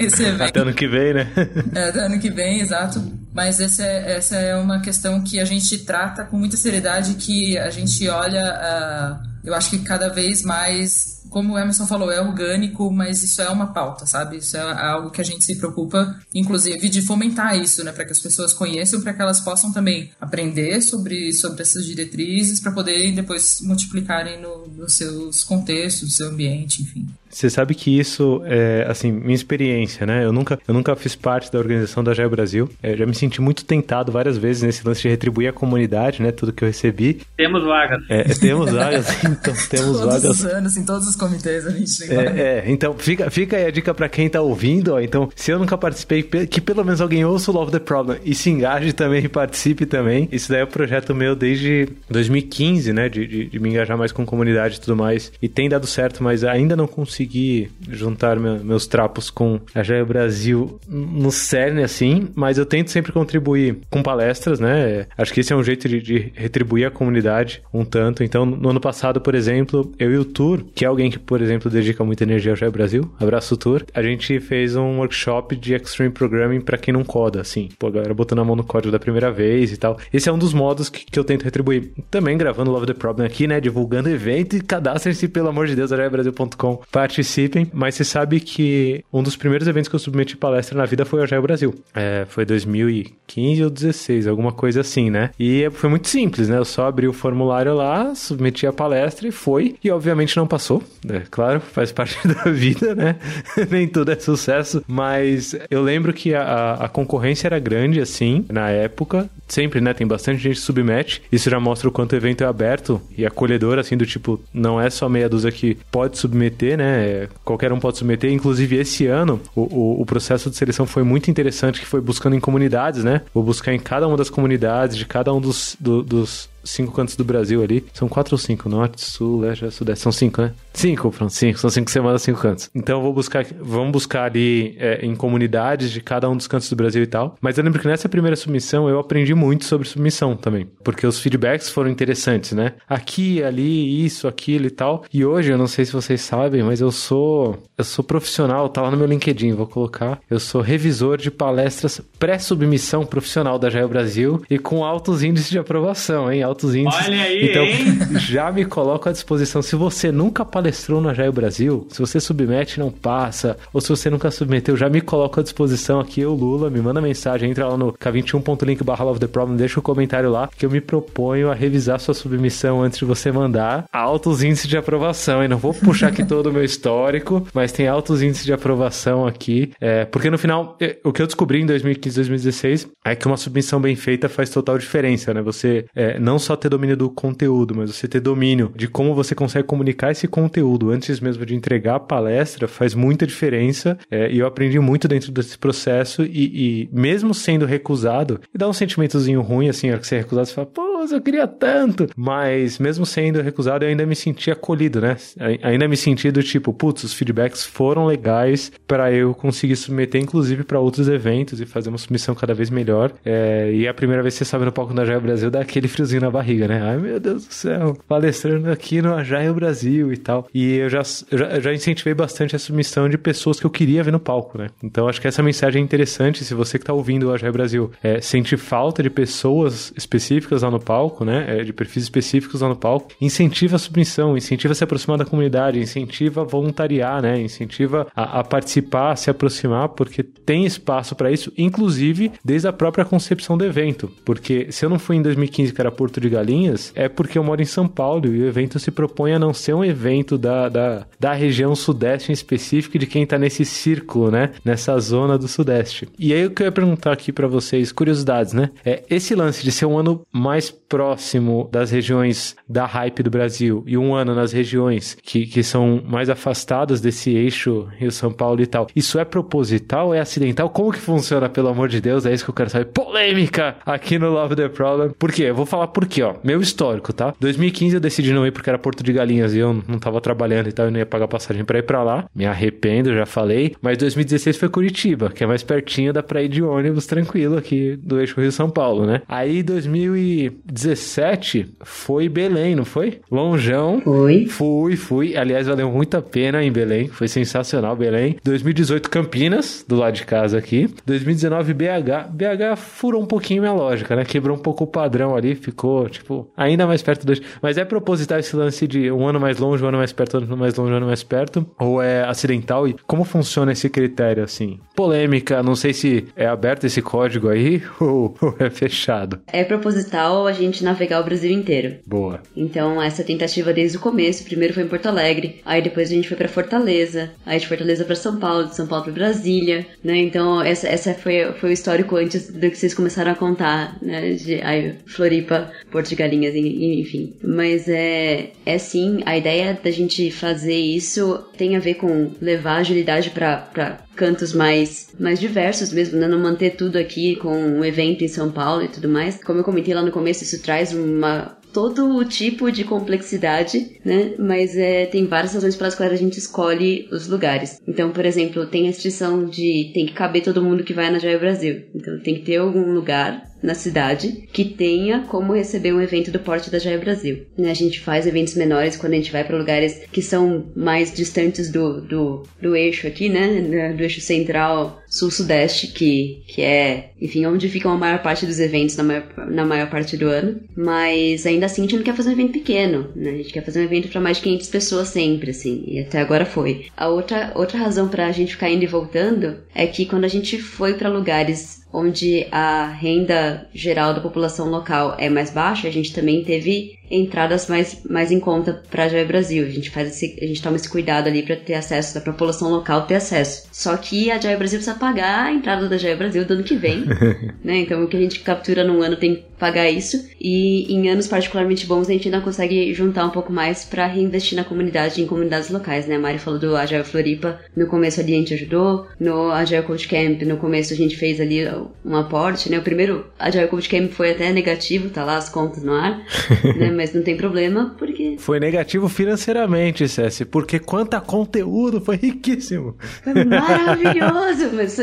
esse evento. Até ano que vem, né? é, até ano que vem, exato. Mas essa é, essa é uma questão que a gente trata com muita seriedade, que a gente olha, uh, eu acho que cada vez mais como o Emerson falou, é orgânico, mas isso é uma pauta, sabe? Isso é algo que a gente se preocupa, inclusive, de fomentar isso, né? Para que as pessoas conheçam, para que elas possam também aprender sobre, sobre essas diretrizes, para poderem depois multiplicarem no, nos seus contextos, no seu ambiente, enfim. Você sabe que isso é, assim, minha experiência, né? Eu nunca, eu nunca fiz parte da organização da Jair Brasil. É, já me senti muito tentado várias vezes nesse lance de retribuir a comunidade, né? Tudo que eu recebi. Temos vagas. É, temos vagas, então temos todos vagas. os anos, em todos os comitês a gente tem vaga. É, é, então fica, fica aí a dica pra quem tá ouvindo, ó. Então, se eu nunca participei, pe- que pelo menos alguém ouça o Love the Problem e se engaje também e participe também. Isso daí é um projeto meu desde 2015, né? De, de, de me engajar mais com comunidade e tudo mais. E tem dado certo, mas ainda não consegui juntar meu- meus trapos com a Jair Brasil no cerne, assim. Mas eu tento sempre contribuir com palestras, né? Acho que esse é um jeito de, de retribuir a comunidade um tanto. Então, no ano passado, por exemplo, eu e o Tur, que é alguém que, por exemplo, dedica muita energia ao Jair Brasil, abraço Tur, a gente fez um workshop de Extreme Programming pra quem não coda, assim. Pô, a galera botando a mão no código da primeira vez e tal. Esse é um dos modos que, que eu tento retribuir. Também gravando Love the Problem aqui, né? Divulgando evento e cadastrem-se, pelo amor de Deus, jairbrasil.com. Participem. Mas você sabe que um dos primeiros eventos que eu submeti palestra na vida foi o Jair Brasil. É, foi 2015 ou 16, alguma coisa assim, né? E foi muito simples, né? Eu só abri o formulário lá, submeti a palestra e foi. E obviamente não passou, né? Claro, faz parte da vida, né? Nem tudo é sucesso, mas eu lembro que a, a- a concorrência era grande, assim, na época. Sempre, né? Tem bastante gente que submete. Isso já mostra o quanto o evento é aberto e acolhedor, assim, do tipo, não é só meia dúzia que pode submeter, né? Qualquer um pode submeter. Inclusive, esse ano, o, o, o processo de seleção foi muito interessante, que foi buscando em comunidades, né? Vou buscar em cada uma das comunidades, de cada um dos, do- dos cinco cantos do Brasil ali. São quatro ou cinco? Norte, Sul, Leste, Sudeste. São cinco, né? Cinco, pronto, cinco. São cinco semanas, cinco cantos. Então eu vou buscar, vamos buscar ali é, em comunidades de cada um dos cantos do Brasil e tal. Mas eu lembro que nessa primeira submissão eu aprendi muito sobre submissão também. Porque os feedbacks foram interessantes, né? Aqui, ali, isso, aquilo e tal. E hoje, eu não sei se vocês sabem, mas eu sou, eu sou profissional, tá lá no meu LinkedIn, vou colocar. Eu sou revisor de palestras pré-submissão profissional da Jair Brasil e com altos índices de aprovação, hein? Altos índices. Olha aí, então, hein? já me coloco à disposição. Se você nunca palestrou na Jair Brasil, se você submete não passa, ou se você nunca submeteu, já me coloco à disposição aqui, eu, Lula, me manda mensagem, entra lá no k21.link barra love the problem, deixa o comentário lá, que eu me proponho a revisar sua submissão antes de você mandar. Altos índices de aprovação, e não vou puxar aqui todo o meu histórico, mas tem altos índices de aprovação aqui, é, porque no final, o que eu descobri em 2015, 2016, é que uma submissão bem feita faz total diferença, né? Você é, não só ter domínio do conteúdo, mas você ter domínio de como você consegue comunicar esse conteúdo antes mesmo de entregar a palestra faz muita diferença. é, e eu aprendi muito dentro desse processo e, e mesmo sendo recusado, dá um sentimentozinho ruim, assim, a hora que você é recusado, você fala, pô, eu queria tanto. Mas mesmo sendo recusado, eu ainda me senti acolhido, né? Ai- Ainda me senti do tipo, putz, os feedbacks foram legais para eu conseguir submeter, inclusive, para outros eventos e fazer uma submissão cada vez melhor. É, e a primeira vez que você sobe no palco da Jair Brasil dá aquele friozinho na barriga, né? Ai, meu Deus do céu, palestrando aqui no Jair Brasil e E eu já, já, já incentivei bastante a submissão de pessoas que eu queria ver no palco, né? Então acho que essa mensagem é interessante. Se você que tá ouvindo o Jair Brasil é, sente falta de pessoas específicas lá no palco, né? É, de perfis específicos lá no palco, incentiva a submissão, incentiva a se aproximar da comunidade, incentiva a voluntariar, né? Incentiva a, a participar, a se aproximar, porque tem espaço para isso, inclusive desde a própria concepção do evento. Porque se eu não fui em 2015 que era Porto de Galinhas, é porque eu moro em São Paulo e o evento se propõe a não ser um evento da, da, da região sudeste em específico, de quem tá nesse círculo, né? Nessa zona do sudeste. E aí o que eu ia perguntar aqui para vocês, curiosidades, né? É esse lance de ser um ano mais próximo das regiões da hype do Brasil e um ano nas regiões que, que são mais afastadas desse eixo Rio-São Paulo e tal. Isso é proposital? É acidental? Como que funciona, pelo amor de Deus? É isso que eu quero saber. Polêmica aqui no Love the Problem. Por quê? Eu vou falar por quê, ó. Meu histórico, tá? 2015 eu decidi não ir porque era Porto de Galinhas e eu não tava trabalhando e tal, eu não ia pagar passagem pra ir pra lá. Me arrependo, já falei. Mas 2016 foi Curitiba, que é mais pertinho, dá pra ir de ônibus tranquilo aqui do eixo Rio-São Paulo, né? Aí 2017 foi Belém, não foi? Lonjão. Foi. Fui, fui. Aliás, valeu muito a pena em Belém. Foi sensacional, Belém. 2018, Campinas, do lado de casa aqui. 2019, BH. BH furou um pouquinho minha lógica, né? Quebrou um pouco o padrão ali, ficou, tipo, ainda mais perto do. Mas é proposital esse lance de um ano mais longe, um ano mais perto, um ano mais longe, ano mais perto? Ou é acidental? E como funciona esse critério, assim? Polêmica, não sei se é aberto esse código aí ou, ou é fechado. É proposital, a gente gente navegar o Brasil inteiro. Boa. Então, essa tentativa desde o começo, primeiro foi em Porto Alegre, aí depois a gente foi para Fortaleza, aí de Fortaleza para São Paulo, de São Paulo para Brasília, né? Então, essa, essa foi, foi o histórico antes do que vocês começaram a contar, né? De aí, Floripa, Porto de Galinhas, enfim. Mas é, é sim, a ideia da gente fazer isso tem a ver com levar agilidade para cantos mais, mais diversos mesmo, né? Não manter tudo aqui com um evento em São Paulo e tudo mais. Como eu comentei lá no começo, isso traz uma todo o tipo de complexidade, né? Mas é, tem várias razões pelas quais a gente escolhe os lugares. Então, por exemplo, tem a restrição de tem que caber todo mundo que vai na Joia Brasil. Então, tem que ter algum lugar na cidade que tenha como receber um evento do porte da Joia Brasil. Né? A gente faz eventos menores quando a gente vai para lugares que são mais distantes do, do, do eixo aqui, né? Do eixo central sul-sudeste, que, que é, enfim, onde ficam a maior parte dos eventos na maior, na maior parte do ano. Mas ainda assim a gente não quer fazer um evento pequeno, né? A gente quer fazer um evento para mais de 500 pessoas sempre, assim. E até agora foi. A outra, outra razão para a gente ficar indo e voltando é que quando a gente foi para lugares onde a renda geral da população local é mais baixa, a gente também teve entradas mais, mais em conta para a Joia Brasil. A gente faz esse, a gente toma esse cuidado ali para ter acesso, para a população local ter acesso. Só que a Joia Brasil precisa pagar a entrada da Joia Brasil do ano que vem, né? Então o que a gente captura num ano tem que pagar isso e em anos particularmente bons a gente ainda consegue juntar um pouco mais para reinvestir na comunidade, em comunidades locais, né? A Mari falou do Agile Floripa, no começo ali a gente ajudou, no Agile Coach Camp, no começo a gente fez ali um aporte, né? O primeiro Agile Coach Camp foi até negativo, tá lá as contas no ar, né? Mas não tem problema, porque. Foi negativo financeiramente, Cessi, porque quanta conteúdo, foi riquíssimo. Foi maravilhoso! mas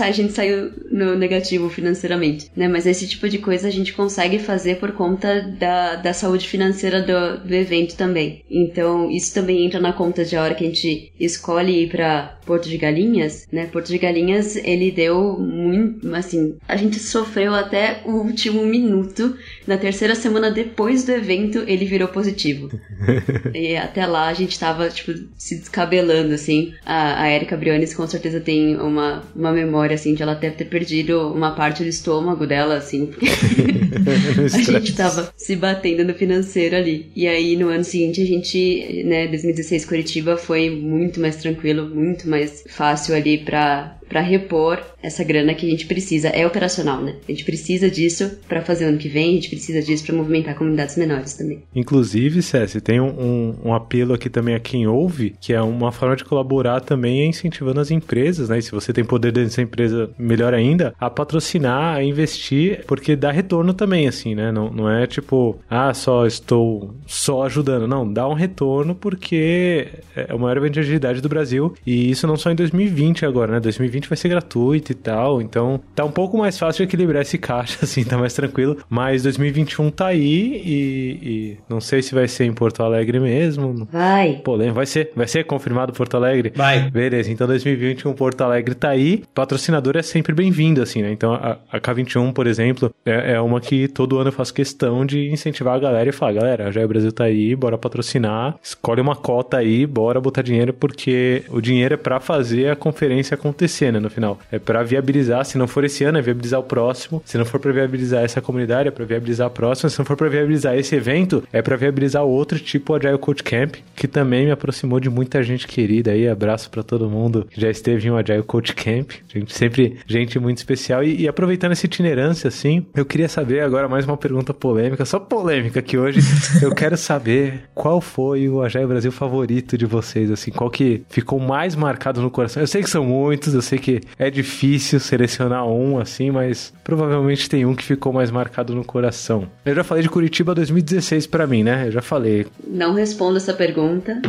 a gente saiu no negativo financeiramente, né? Mas esse tipo de coisa a gente consegue fazer por conta da, da saúde financeira do, do evento também. Então, isso também entra na conta de a hora que a gente escolhe ir para Porto de Galinhas, né? Porto de Galinhas, ele deu muito, assim, a gente sofreu até o último minuto. Na terceira semana depois do evento, evento ele virou positivo. e até lá a gente tava, tipo, se descabelando, assim. A, a Erika Briones com certeza tem uma, uma memória, assim, de ela deve ter perdido uma parte do estômago dela, assim. a gente tava se batendo no financeiro ali. E aí no ano seguinte a gente, né, 2016 Curitiba foi muito mais tranquilo, muito mais fácil ali pra para repor essa grana que a gente precisa. É operacional, né? A gente precisa disso para fazer ano que vem, a gente precisa disso para movimentar comunidades menores também. Inclusive, César, tem um, um, um, apelo aqui também a quem ouve, que é uma forma de colaborar também incentivando as empresas, né? E se você tem poder dentro dessa empresa, melhor ainda, a patrocinar, a investir, porque dá retorno também, assim, né? Não, não é tipo, ah, só estou só ajudando. Não, dá um retorno porque é o maior evento de agilidade do Brasil e isso não só em 2020 agora, né? 2020 2020 vai ser gratuito e tal. Então tá um pouco mais fácil de equilibrar esse caixa, assim, tá mais tranquilo. Mas 2021 tá aí e, e não sei se vai ser em Porto Alegre mesmo. Vai. Polêmico. Vai ser, vai ser confirmado Porto Alegre? Vai. Beleza, então 2021 Porto Alegre tá aí. Patrocinador é sempre bem-vindo, assim, né? Então a, a, K21, por exemplo, é, é, uma que todo ano eu faço questão de incentivar a galera e falar, galera, já o Brasil tá aí, bora patrocinar, escolhe uma cota aí, bora botar dinheiro, porque o dinheiro é para fazer a conferência acontecer né, no final. É para viabilizar, se não for esse ano, é viabilizar o próximo. Se não for para viabilizar essa comunidade, é para viabilizar a próxima. Se não for para viabilizar esse evento, é para viabilizar outro tipo Agile Coach Camp, que também me aproximou de muita gente querida aí. Abraço para todo mundo que já esteve em um Agile Coach Camp. Gente, sempre gente muito especial. E, e aproveitando essa itinerância, assim, eu queria saber agora mais uma pergunta polêmica, só polêmica que hoje eu quero saber qual foi o Agile Brasil favorito de vocês, assim, qual que ficou mais marcado no coração. Eu sei que são muitos, eu sei que é difícil selecionar um assim, mas provavelmente tem um que ficou mais marcado no coração. Eu já falei de Curitiba 2016 para mim, né? Eu já falei. Não respondo essa pergunta.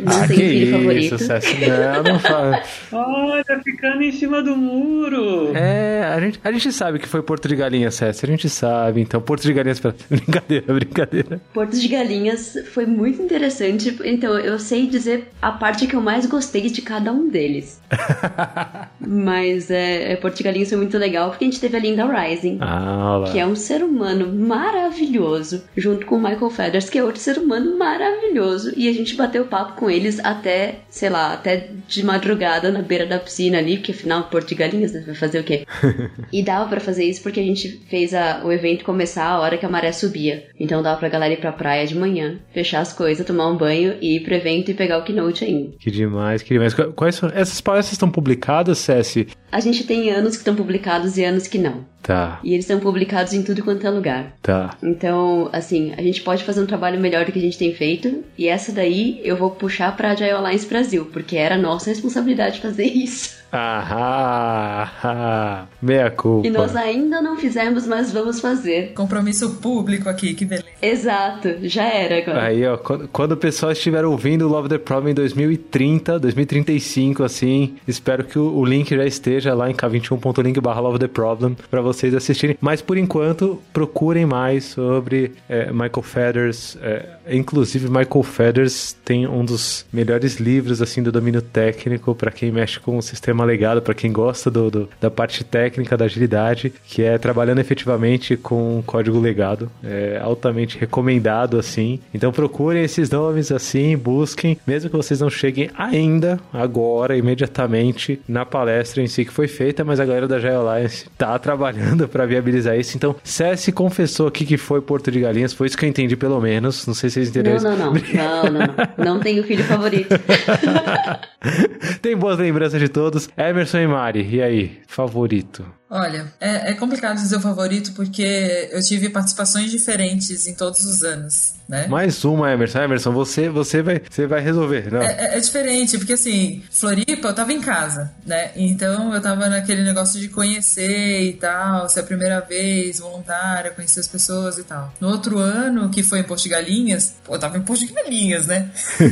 Não ah, tem filho isso, favorito. Sucesso. Não, não fala. Olha, ficando em cima do muro. É, a gente, a gente sabe que foi Porto de Galinhas, César. A gente sabe. Então, Porto de Galinhas. Brincadeira, brincadeira. Porto de Galinhas foi muito interessante. Então, eu sei dizer a parte que eu mais gostei de cada um deles. Mas é, é Porto foi muito legal porque a gente teve a Linda Rising. Ah. Que é um ser humano maravilhoso, junto com o Michael Feathers, que é outro ser humano maravilhoso. E a gente bateu papo com eles até, sei lá, até de madrugada na beira da piscina ali, porque afinal Porto Galinhas né, vai fazer o quê? e dava para fazer isso porque a gente fez a, o evento começar a hora que a maré subia. Então dava pra galera ir pra praia de manhã, fechar as coisas, tomar um banho e ir pro evento e pegar o keynote ainda. Que demais, que demais. Quais são, essas palestras estão publicadas, Cessi? A gente tem anos que estão publicados e anos que não. Tá. E eles estão publicados em tudo quanto é lugar. Tá. Então, assim, a gente pode fazer um trabalho melhor do que a gente tem feito. E essa daí eu vou puxar pra Agile Alliance Brasil, porque era nossa responsabilidade fazer isso. Ah, ah, meia culpa. E nós ainda não fizemos, mas vamos fazer. Compromisso público aqui, que beleza. Exato, já era agora. Aí, ó, quando, quando o pessoal estiver ouvindo o Love the Problem em 2030, 2035, assim, espero que o, o link já esteja lá em k21.link barra Love the Problem pra vocês assistirem. Mas por enquanto, procurem mais sobre é, Michael Feathers. É, inclusive, Michael Feathers tem um dos melhores livros, assim, do domínio técnico para quem mexe com o sistema legado, para quem gosta do, do, da parte técnica da agilidade, que é trabalhando efetivamente com código legado. É altamente recomendado, assim. Então procurem esses nomes assim, busquem, mesmo que vocês não cheguem ainda, agora, imediatamente, na palestra em si que foi feita, mas a galera da Jai Alliance tá trabalhando para viabilizar isso. Então, Cessi confessou aqui que foi Porto de Galinhas, foi isso que eu entendi pelo menos. Não sei se vocês entenderam não. Não, não, não, não, não. Não tenho filho favorito. Tem boas lembranças de todos. Emerson e Mari, e aí? Favorito? Olha, é, é, complicado dizer o favorito porque eu tive participações diferentes em todos os anos, né? Mais uma, Emerson. Emerson, você, você, vai, você vai resolver, não? É, é, é, diferente, porque assim, Floripa, eu tava em casa, né? Então eu tava naquele negócio de conhecer e tal, ser a primeira vez, voluntária, conhecer as pessoas e tal. No outro ano, que foi em Porto de Galinhas, pô, eu tava em Porto de Galinhas, né?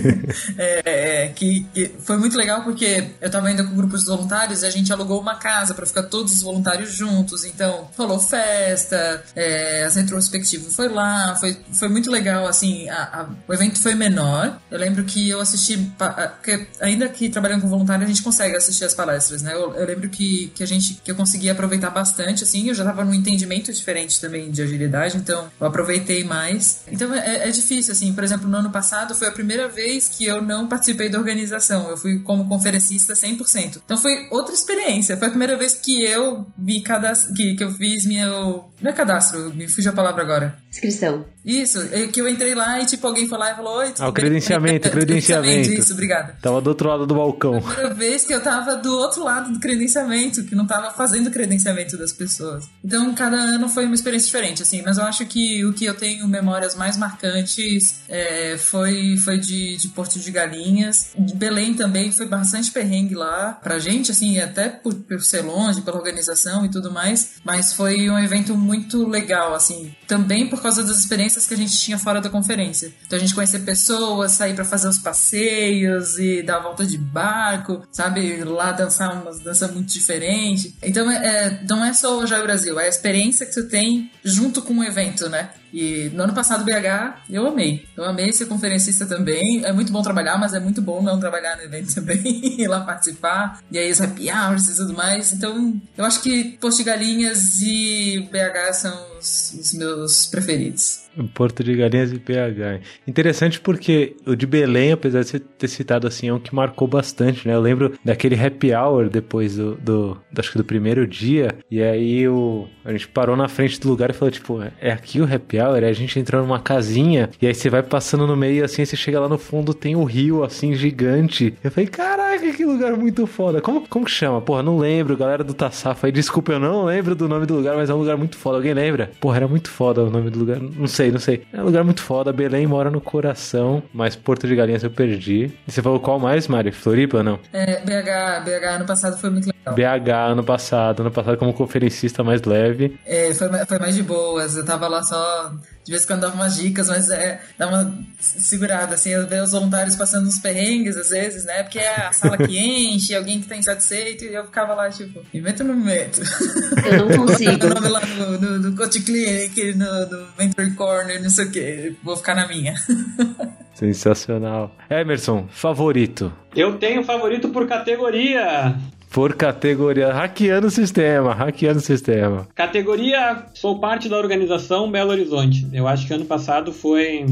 É, é, que, que, foi muito legal porque eu tava ainda com grupos de voluntários e a gente alugou uma casa para ficar todos os voluntários juntos. Então, rolou festa, é, as retrospectivas foi lá, foi, foi muito legal, assim, a, a, o evento foi menor. Eu lembro que eu assisti, que ainda que trabalhando com voluntário, a gente consegue assistir as palestras, né? Eu, eu, lembro que, que a gente, que eu consegui aproveitar bastante, assim, eu já tava num entendimento diferente também de agilidade, então eu aproveitei mais. Então é, é difícil, assim, por exemplo, no ano passado foi a primeira vez que eu não participei da organização, eu fui como conferencista 100%. Então foi outra experiência, foi a primeira vez que eu me cadastro, que, que eu fiz meu. Não é cadastro, me fugiu a palavra agora. Inscrição. Isso, é que eu entrei lá e tipo, alguém foi lá e falou: Oi, ah, o credenciamento, credenciamento. Isso, obrigada. Tava do outro lado do balcão. Foi a primeira vez que eu tava do outro lado do credenciamento, que não tava fazendo o credenciamento das pessoas. Então, cada ano foi uma experiência diferente, assim, mas eu acho que o que eu tenho memórias mais marcantes é, foi, foi de, de Porto de Galinhas. De Belém também foi bastante perrengue lá pra gente, assim, até por, por ser longe, pela organização e tudo mais, mas foi um evento muito legal, assim, também por causa das experiências que a gente tinha fora da conferência. Então a gente conhecer pessoas, sair para fazer os passeios e dar a volta de barco, sabe? Lá dançar uma dança muito diferente. Então é, é, não é só o Joy Brasil, é a experiência que tu tem junto com o evento, né? E no ano passado, BH, eu amei. Eu amei ser conferencista também. É muito bom trabalhar, mas é muito bom não trabalhar no evento também, ir lá participar. E aí os happy hours e tudo mais. Então, eu acho que Posto de Galinhas e BH são os, os meus preferidos. Porto de Galinhas e PH. Interessante porque o de Belém, apesar de você ter citado assim, é um que marcou bastante, né? Eu lembro daquele happy hour depois do, do, acho que do primeiro dia, e aí o, a gente parou na frente do lugar e falou, tipo, é aqui o happy hour? E a gente entrou numa casinha, e aí você vai passando no meio, assim, você chega lá no fundo, tem o rio, assim, gigante. Eu falei, caraca, que lugar muito foda. Como, como que chama? Porra, não lembro, galera do Tassafa aí, desculpa, eu não lembro do nome do lugar, mas é um lugar muito foda. Alguém lembra? Porra, era muito foda o nome do lugar, não sei não sei. É um lugar muito foda. Belém mora no coração, mas Porto de Galinhas eu perdi. E você falou qual mais, Mari? Floripa ou não? É, BH, BH ano passado foi muito. BH ano passado, ano passado como conferencista mais leve. É, foi, foi mais de boas. Eu tava lá só de vez em quando dava umas dicas, mas é, dá uma segurada, assim, eu vejo os voluntários passando uns perrengues às vezes, né? Porque é a sala que enche, alguém que tá insatisfeito, e eu ficava lá, tipo, me meto ou não me meto? Eu não consigo. o nome lá no, no, no Coach Clinic, no, no Mentor Corner, não sei o que, vou ficar na minha. Sensacional. Emerson, favorito? Eu tenho favorito por categoria. Por categoria, hackeando o sistema, hackeando o sistema. Categoria, sou parte da organização Belo Horizonte. Eu acho que ano passado foi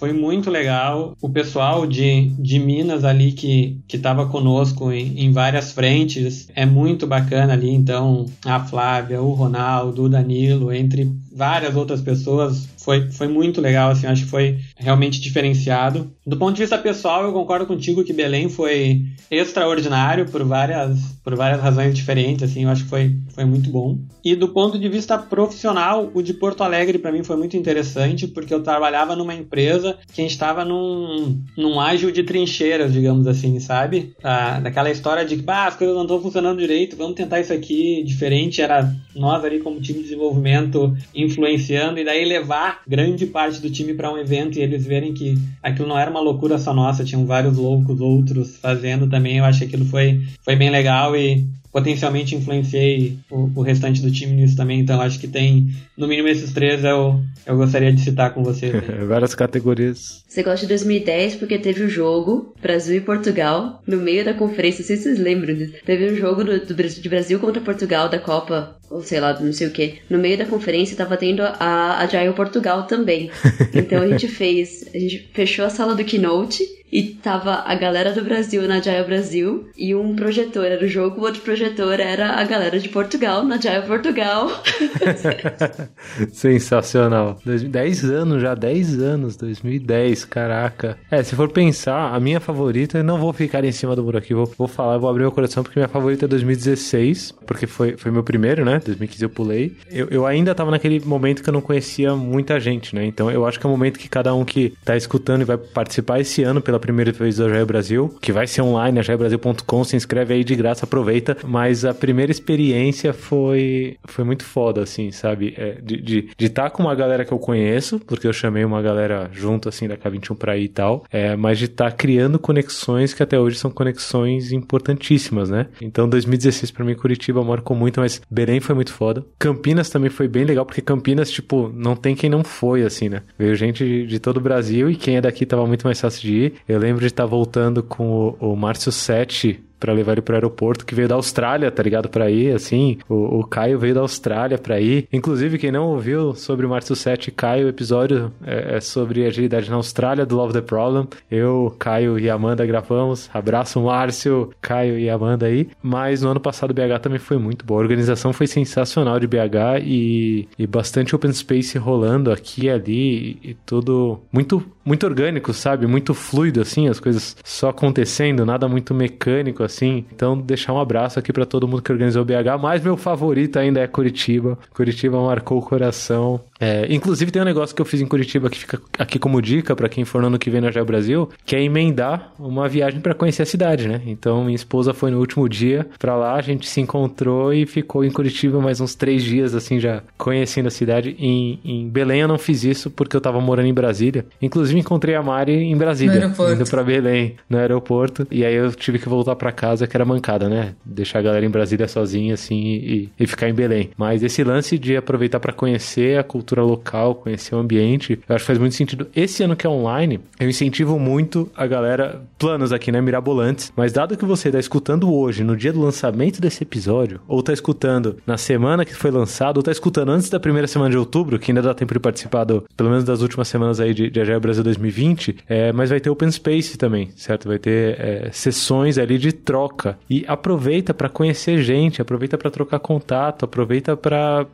foi muito legal. O pessoal de, de Minas ali que, que tava conosco em, em várias frentes é muito bacana ali. Então, a Flávia, o Ronaldo, o Danilo, entre várias outras pessoas, foi, foi muito legal, assim, acho que foi realmente diferenciado. Do ponto de vista pessoal, eu concordo contigo que Belém foi extraordinário por várias, por várias razões diferentes, assim, eu acho que foi, foi muito bom. E do ponto de vista profissional, o de Porto Alegre para mim foi muito interessante, porque eu trabalhava numa empresa que a gente estava num, num ágil de trincheiras, digamos assim, sabe? Ah, daquela história de que ah, as coisas não estão funcionando direito, vamos tentar isso aqui diferente. Era nós ali como time de desenvolvimento influenciando e daí levar grande parte do time para um evento e eles verem que aquilo não era uma loucura só nossa, tinham vários loucos outros fazendo também. Eu acho que aquilo foi, foi bem legal e potencialmente influenciei o, o, restante do time nisso também, então acho que tem, no mínimo esses três eu, eu gostaria de citar com você. Várias categorias. Você gosta de 2010 porque teve o um jogo Brasil e Portugal no meio da conferência, não sei se vocês lembram disso. Teve um jogo do, do, de Brasil contra Portugal da Copa, ou sei lá, não sei o que. No meio da conferência tava tendo a Agile Portugal também. Então a gente fez, a gente fechou a sala do Keynote e tava a galera do Brasil na Agile Brasil e um projetor era o jogo, o outro projetor era a galera de Portugal na Agile Portugal. Sensacional. 10 anos já, 10 anos, 2010, caraca. É, se for pensar, a minha favorita, não vou ficar em cima do muro aqui, vou, vou falar, vou abrir meu coração porque minha favorita é 2016, porque foi, foi meu primeiro, né? 2015 eu pulei. Eu, eu ainda tava naquele momento que eu não conhecia muita gente, né? Então eu acho que é o momento que cada um que tá escutando e vai participar esse ano pela primeira vez do Agile Brasil, que vai ser online, agilebrasil.com, se inscreve aí de graça, aproveita. Mas a primeira experiência foi, foi muito foda, assim, sabe? É, de estar de, de tá com uma galera que eu conheço, porque eu chamei uma galera junto, assim, da K21 pra ir e tal, é, mas de estar tá criando conexões que até hoje são conexões importantíssimas, né? Então 2016 para mim Curitiba marcou muito, mas Belém foi muito foda. Campinas também foi bem legal, porque Campinas, tipo, não tem quem não foi, assim, né? Veio gente de, de todo o Brasil e quem é daqui tava muito mais fácil de ir. Eu lembro de estar voltando com o, o Márcio Sete para levar ele pro aeroporto, que veio da Austrália, tá ligado? Pra ir, assim. O, o Caio veio da Austrália pra ir. Inclusive, quem não ouviu sobre o Márcio 7 Caio, o episódio é, é, sobre agilidade na Austrália, do Love the Problem. Eu, Caio e Amanda gravamos. Abraço, Márcio, Caio e Amanda aí. Mas no ano passado BH também foi muito bom. A organização foi sensacional de BH e, e bastante open space rolando aqui e ali e tudo muito muito orgânico, sabe? Muito fluido, assim, as coisas só acontecendo, nada muito mecânico, assim. Então, deixar um abraço aqui para todo mundo que organizou o BH, mas meu favorito ainda é Curitiba. Curitiba marcou o coração. É, inclusive tem um negócio que eu fiz em Curitiba que fica aqui como dica para quem for no ano que vem na Geo Brasil, que é emendar uma viagem para conhecer a cidade, né? Então minha esposa foi no último dia para lá, a gente se encontrou e ficou em Curitiba mais uns três dias, assim, já conhecendo a cidade. Em, em Belém eu não fiz isso porque eu tava morando em Brasília. Inclusive encontrei a Mari em Brasília, indo para Belém, no aeroporto. E aí eu tive que voltar para casa, que era mancada, né? Deixar a galera em Brasília sozinha, assim, e, e ficar em Belém. Mas esse lance de aproveitar para conhecer a cultura local, conhecer o ambiente. Eu acho que faz muito sentido. Esse ano que é online, eu incentivo muito a galera, planos aqui, né, mirabolantes, mas dado que você está escutando hoje, no dia do lançamento desse episódio, ou está escutando na semana que foi lançado, ou está escutando antes da primeira semana de outubro, que ainda dá tempo de participar do, pelo menos das últimas semanas aí de, de Agile Brasil 2020, é, mas vai ter Open Space também, certo? Vai ter é, sessões ali de troca. E aproveita para conhecer gente, aproveita para trocar contato, aproveita para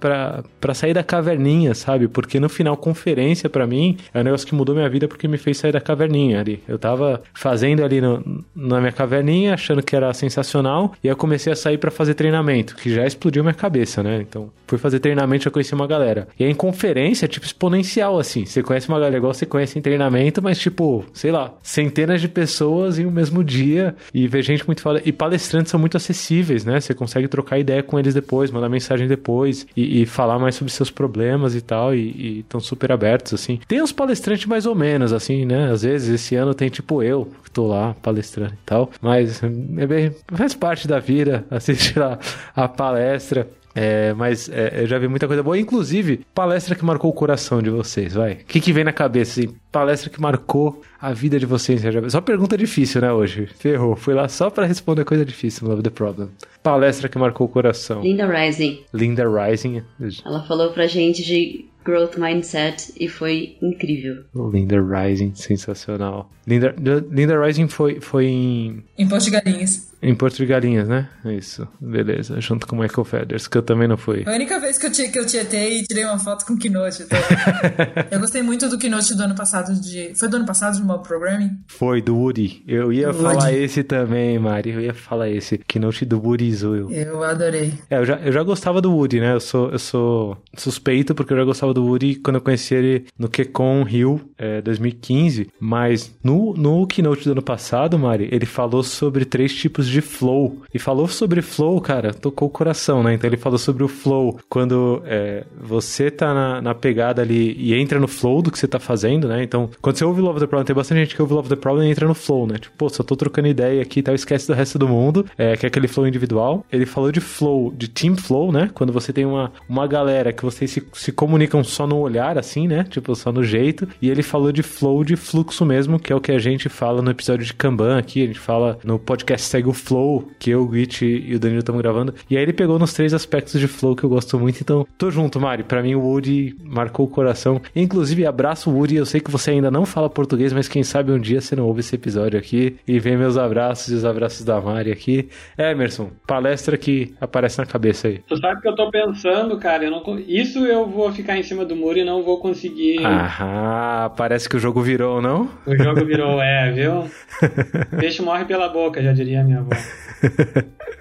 sair da caverninha, sabe? Porque no final, conferência para mim é um negócio que mudou minha vida porque me fez sair da caverninha ali. Eu tava fazendo ali no, na minha caverninha, achando que era sensacional, e eu comecei a sair para fazer treinamento, que já explodiu minha cabeça, né? Então, fui fazer treinamento, já conheci uma galera. E aí, em conferência, tipo, exponencial, assim. Você conhece uma galera igual você conhece em treinamento, mas, tipo, sei lá, centenas de pessoas em um mesmo dia e ver gente muito. E palestrantes são muito acessíveis, né? Você consegue trocar ideia com eles depois, mandar mensagem depois e, e falar mais sobre seus problemas e tal. E estão super abertos, assim. Tem uns palestrantes mais ou menos, assim, né? Às vezes esse ano tem tipo eu, que tô lá palestrando e tal. Mas é bem, faz parte da vida assistir a, a palestra É, mas é, eu já vi muita coisa boa. Inclusive, palestra que marcou o coração de vocês, vai. O que, que vem na cabeça, assim? Palestra que marcou a vida de vocês. Só pergunta difícil, né, hoje? Ferrou. Fui lá só para responder coisa difícil, Love the Problem. Palestra que marcou o coração. Linda Rising. Linda Rising. Ela falou pra gente de Growth Mindset e foi incrível. Linda Rising, sensacional. Linda, Linda Rising foi, foi em. Em Porto de Galinhas. Em Porto de Galinhas, né? Isso, beleza. Junto com o Michael Feathers, que eu também não fui. A única vez que eu, que eu tietei e tirei uma foto com o Keynote. Então. eu gostei muito do Keynote do ano passado. De... Foi do ano passado de Mob Programming? Foi, do Woody. Eu ia do falar Woody. esse também, Mari. Eu ia falar esse. Keynote do Woody Zuil. Eu adorei. É, eu já, eu já gostava do Woody, né? Eu sou, eu sou suspeito porque eu já gostava do Woody quando eu conheci ele no QCon Rio é, 2015. Mas no, no Keynote do ano passado, Mari, ele falou sobre três tipos de flow. E falou sobre flow, cara, tocou o coração, né? Então ele falou sobre o flow. Quando é, você tá na, na, pegada ali e entra no flow do que você tá fazendo, né? Então, quando você ouve Love the Problem, tem bastante gente que ouve Love the Problem e entra no flow, né? Tipo, pô, só tô trocando ideia aqui e tal, esquece do resto do mundo, é, que é aquele flow individual. Ele falou de flow, de team flow, né? Quando você tem uma, uma galera que vocês se, se comunicam só no olhar, assim, né? Tipo, só no jeito. E ele falou de flow de fluxo mesmo, que é o que a gente fala no episódio de Kanban aqui, a gente fala no podcast Segue o Flow, que eu, o Git e o Danilo estamos gravando. E aí ele pegou nos três aspectos de flow que eu gosto muito. Então, tô junto, Mari. Para mim, o Woody marcou o coração. Inclusive, abraço, Woody. Eu sei que você ainda não fala português, mas quem sabe um dia você não ouve esse episódio aqui e vem meus abraços e os abraços da Mari aqui. Emerson, palestra que aparece na cabeça aí. Tu sabe que eu tô pensando, cara, eu não... isso eu vou ficar em cima do muro e não vou conseguir. Ah, parece que o jogo virou, não? O jogo virou, é, viu? Peixe morre pela boca, já diria minha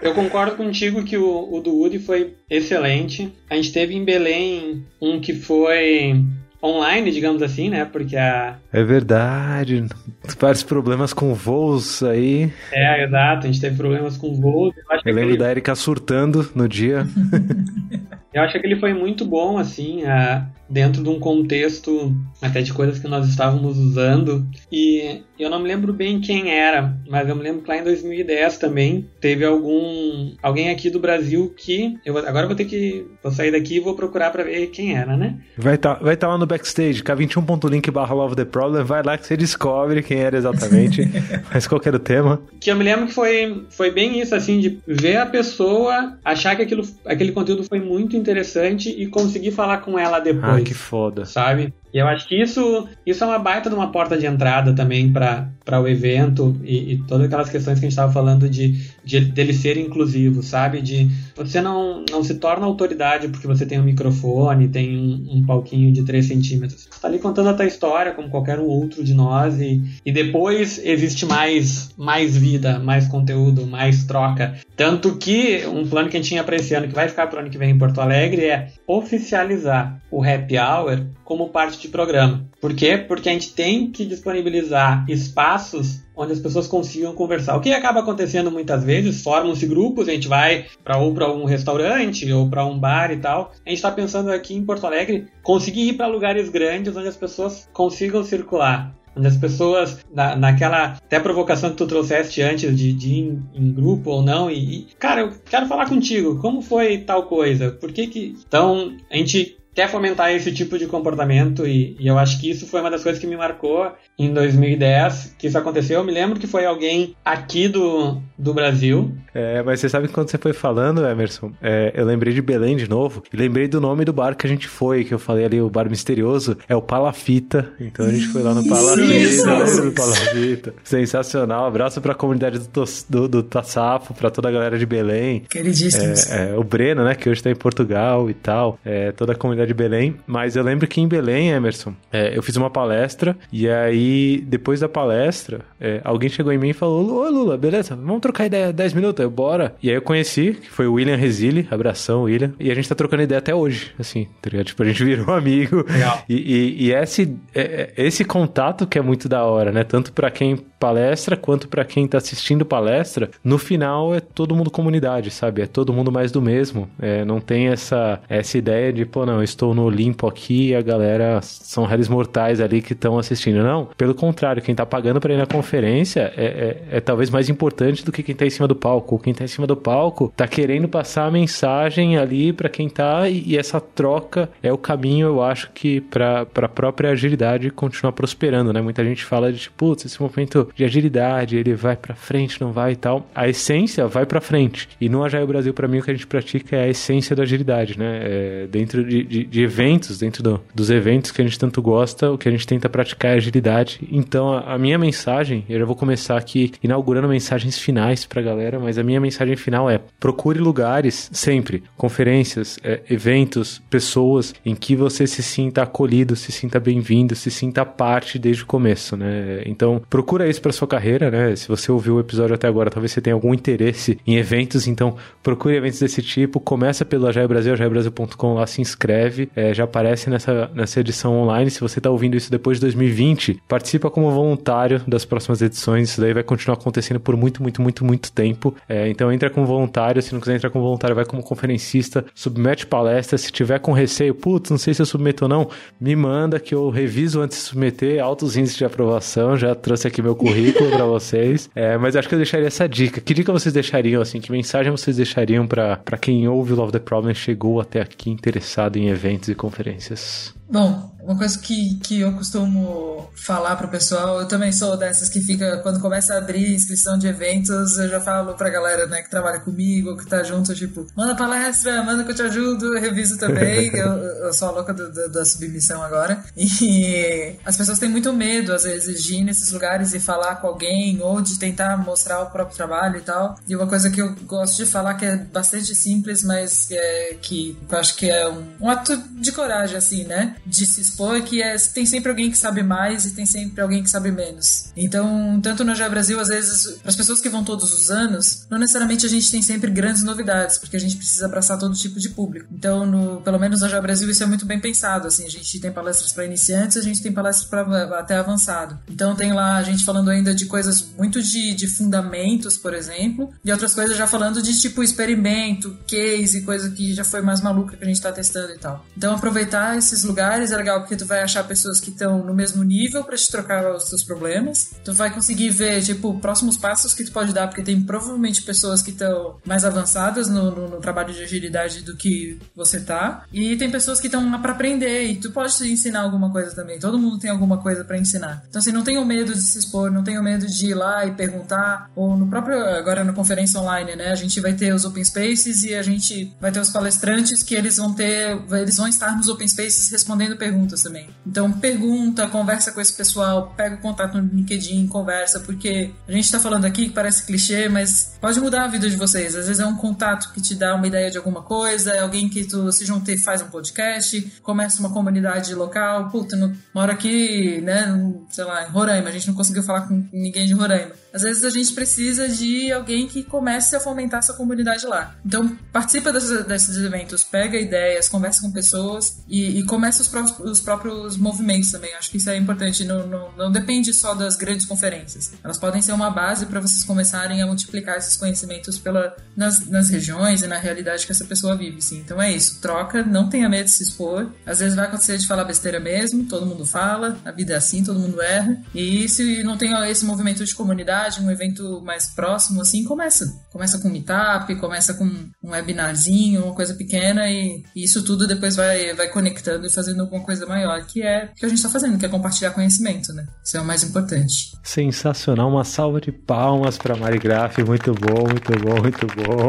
Eu concordo contigo que o, o do Woody foi excelente. A gente teve em Belém um que foi online, digamos assim, né? Porque a. É verdade. Vários problemas com voos aí. É, exato. A gente teve problemas com voos. Eu, Eu lembro ele... da Erika surtando no dia. Eu acho que ele foi muito bom, assim, a, dentro de um contexto até de coisas que nós estávamos usando. E eu não me lembro bem quem era, mas eu me lembro que lá em 2010 também teve algum alguém aqui do Brasil que eu agora vou ter que vou sair daqui e vou procurar para ver quem era, né? Vai estar tá, vai tá lá no backstage, k21.link barra love the problem, vai lá que você descobre quem era exatamente, mas qual era o tema. Que eu me lembro que foi foi bem isso assim de ver a pessoa achar que aquilo aquele conteúdo foi muito interessante e conseguir falar com ela depois. Ah, que foda. Sabe? E eu acho que isso, isso é uma baita de uma porta de entrada também para o evento e, e, todas aquelas questões que a gente estava falando de, de dele ser inclusivo, sabe? De você não, não se torna autoridade porque você tem um microfone, tem um, um palquinho de 3 centímetros. Você está ali contando a tua história como qualquer outro de nós e, e depois existe mais, mais vida, mais conteúdo, mais troca. Tanto que um plano que a gente tinha para esse ano, que vai ficar para o ano que vem em Porto Alegre, é oficializar o Happy Hour como parte de programa. Por quê? Porque a gente tem que disponibilizar espaços onde as pessoas consigam conversar. O que acaba acontecendo muitas vezes, formam-se grupos, a gente vai para ou para um restaurante ou para um bar e tal. A gente está pensando aqui em Porto Alegre conseguir ir para lugares grandes onde as pessoas consigam circular onde as pessoas, na, naquela até provocação que tu trouxeste antes de, de ir em, em grupo ou não, e, e, cara, eu quero falar contigo, como foi tal coisa? Por que que. Então, a gente quer fomentar esse tipo de comportamento e, e, eu acho que isso foi uma das coisas que me marcou em 2010 que isso aconteceu. Eu me lembro que foi alguém aqui do, do Brasil. É, mas você sabe que quando você foi falando, Emerson, é, eu lembrei de Belém de novo e lembrei do nome do bar que a gente foi, que eu falei ali, o bar misterioso, é o Palafita. Então a gente foi lá no Palafita, no Palafita. Sensacional. Abraço pra comunidade do, do, do Tassafo, pra toda a galera de Belém. Queridíssimos. É, é, o Breno, né, que hoje tá em Portugal e tal. É, toda a comunidade de Belém, mas eu lembro que em Belém, Emerson, é, eu fiz uma palestra e aí, depois da palestra, é, alguém chegou em mim e falou: Ô Lula, beleza, vamos trocar ideia 10 minutos? Eu, bora. E aí eu conheci, que foi o William Resili, abração, William, e a gente tá trocando ideia até hoje, assim, tá ligado? Tipo, a gente virou amigo. Legal. E, e, e esse, é, é, esse contato que é muito da hora, né? Tanto para quem palestra, quanto para quem tá assistindo palestra, no final é todo mundo comunidade, sabe? É todo mundo mais do mesmo. É, não tem essa, essa ideia de, pô, não, estou no Olimpo aqui e a galera são réis mortais ali que estão assistindo. Não, pelo contrário, quem tá pagando para ir na conferência é, é, é, talvez mais importante do que quem tá em cima do palco. Quem tá em cima do palco tá querendo passar a mensagem ali para quem tá e, e, essa troca é o caminho, eu acho que para a própria agilidade continuar prosperando, né? Muita gente fala de, tipo, putz, esse movimento de agilidade, ele vai para frente, não vai e tal. A essência vai para frente. E no Agile Brasil, para mim, o que a gente pratica é a essência da agilidade, né? É, dentro de, de, de, eventos, dentro do, dos eventos que a gente tanto gosta, o que a gente tenta praticar é agilidade. Então, a, a minha mensagem, eu já vou começar aqui inaugurando mensagens finais pra galera, mas a minha mensagem final é: procure lugares sempre, conferências, é, eventos, pessoas em que você se sinta acolhido, se sinta bem-vindo, se sinta parte desde o começo, né? Então, procura isso para sua carreira, né? Se você ouviu o episódio até agora, talvez você tenha algum interesse em eventos, então procure eventos desse tipo. Começa pelo Agile Brasil, agilebrasil.com, lá se inscreve, é, já aparece nessa, nessa edição online. Se você está ouvindo isso depois de 2020, participa como voluntário das próximas edições. Isso daí vai continuar acontecendo por muito, muito, muito, muito tempo. É, então entra como voluntário, se não quiser entrar como voluntário, vai como conferencista, submete palestra. Se tiver com receio, putz, não sei se eu submeto ou não, me manda que eu reviso antes de submeter, altos índices de aprovação, já trouxe aqui meu currículo para vocês. É, mas acho que eu deixaria essa dica. Que dica vocês deixariam, assim? Que mensagem vocês deixariam para quem ouve o Love the Problem chegou até aqui interessado em eventos e conferências? Bom, uma coisa que, que eu costumo falar pro pessoal, eu também sou dessas que fica, quando começa a abrir inscrição de eventos, eu já falo pra galera, né, que trabalha comigo, que tá junto, tipo, manda palestra, manda que eu te ajudo, eu reviso também, eu, eu sou a louca do, do, da submissão agora. E as pessoas têm muito medo, às vezes, de ir nesses lugares e falar com alguém, ou de tentar mostrar o próprio trabalho e tal. E uma coisa que eu gosto de falar que é bastante simples, mas é, que eu acho que é um, um ato de coragem, assim, né? de se expor que é, tem sempre alguém que sabe mais e tem sempre alguém que sabe menos. Então, tanto no Já Brasil, às vezes, para as pessoas que vão todos os anos, não necessariamente a gente tem sempre grandes novidades, porque a gente precisa abraçar todo tipo de público. Então, no, pelo menos no Já Brasil, isso é muito bem pensado. Assim, a gente tem palestras para iniciantes, a gente tem palestras para até avançado. Então, tem lá a gente falando ainda de coisas muito de, de fundamentos, por exemplo, e outras coisas já falando de tipo experimento, case, coisa que já foi mais maluca que a gente está testando e tal. Então, aproveitar esses lugares é legal porque tu vai achar pessoas que estão no mesmo nível para te trocar os teus problemas. Tu vai conseguir ver, tipo, próximos passos que tu pode dar, porque tem provavelmente pessoas que estão mais avançadas no, no, no, trabalho de agilidade do que você tá. E tem pessoas que estão lá para aprender e tu pode ensinar alguma coisa também. Todo mundo tem alguma coisa para ensinar. Então, assim, não tenha medo de se expor, não tenha medo de ir lá e perguntar. Ou no próprio, agora na conferência online, né? A gente vai ter os open spaces e a gente vai ter os palestrantes que eles vão ter, eles vão estar nos open spaces respondendo perguntas também. Então, pergunta, conversa com esse pessoal, pega o contato no LinkedIn, conversa, porque a gente está falando aqui que parece clichê, mas pode mudar a vida de vocês. Às vezes é um contato que te dá uma ideia de alguma coisa, é alguém que tu se junta e faz um podcast, começa uma comunidade local. Puta, no, moro aqui, né, sei lá, em Roraima, a gente não conseguiu falar com ninguém de Roraima. Às vezes a gente precisa de alguém que comece a fomentar essa comunidade lá. Então, participa desses, desses eventos, pega ideias, conversa com pessoas e, e começa os, pró os, próprios movimentos também. Acho que isso é importante. Não, não, não depende só das grandes conferências. Elas podem ser uma base para vocês começarem a multiplicar esses conhecimentos pela, nas, nas regiões e na realidade que essa pessoa vive. Sim. Então é isso. Troca, não tenha medo de se expor. Às vezes vai acontecer de falar besteira mesmo, todo mundo fala, a vida é assim, todo mundo erra. E se não tem esse movimento de comunidade, um evento mais próximo, assim, começa. Começa com um meetup, começa com um webinarzinho, uma coisa pequena e, e isso tudo depois vai, vai conectando e fazendo alguma coisa maior, que é o que a gente está fazendo, que é compartilhar conhecimento, né? Isso é o mais importante. Sensacional, uma salva de palmas para Mari Graff, muito bom, muito bom, muito bom.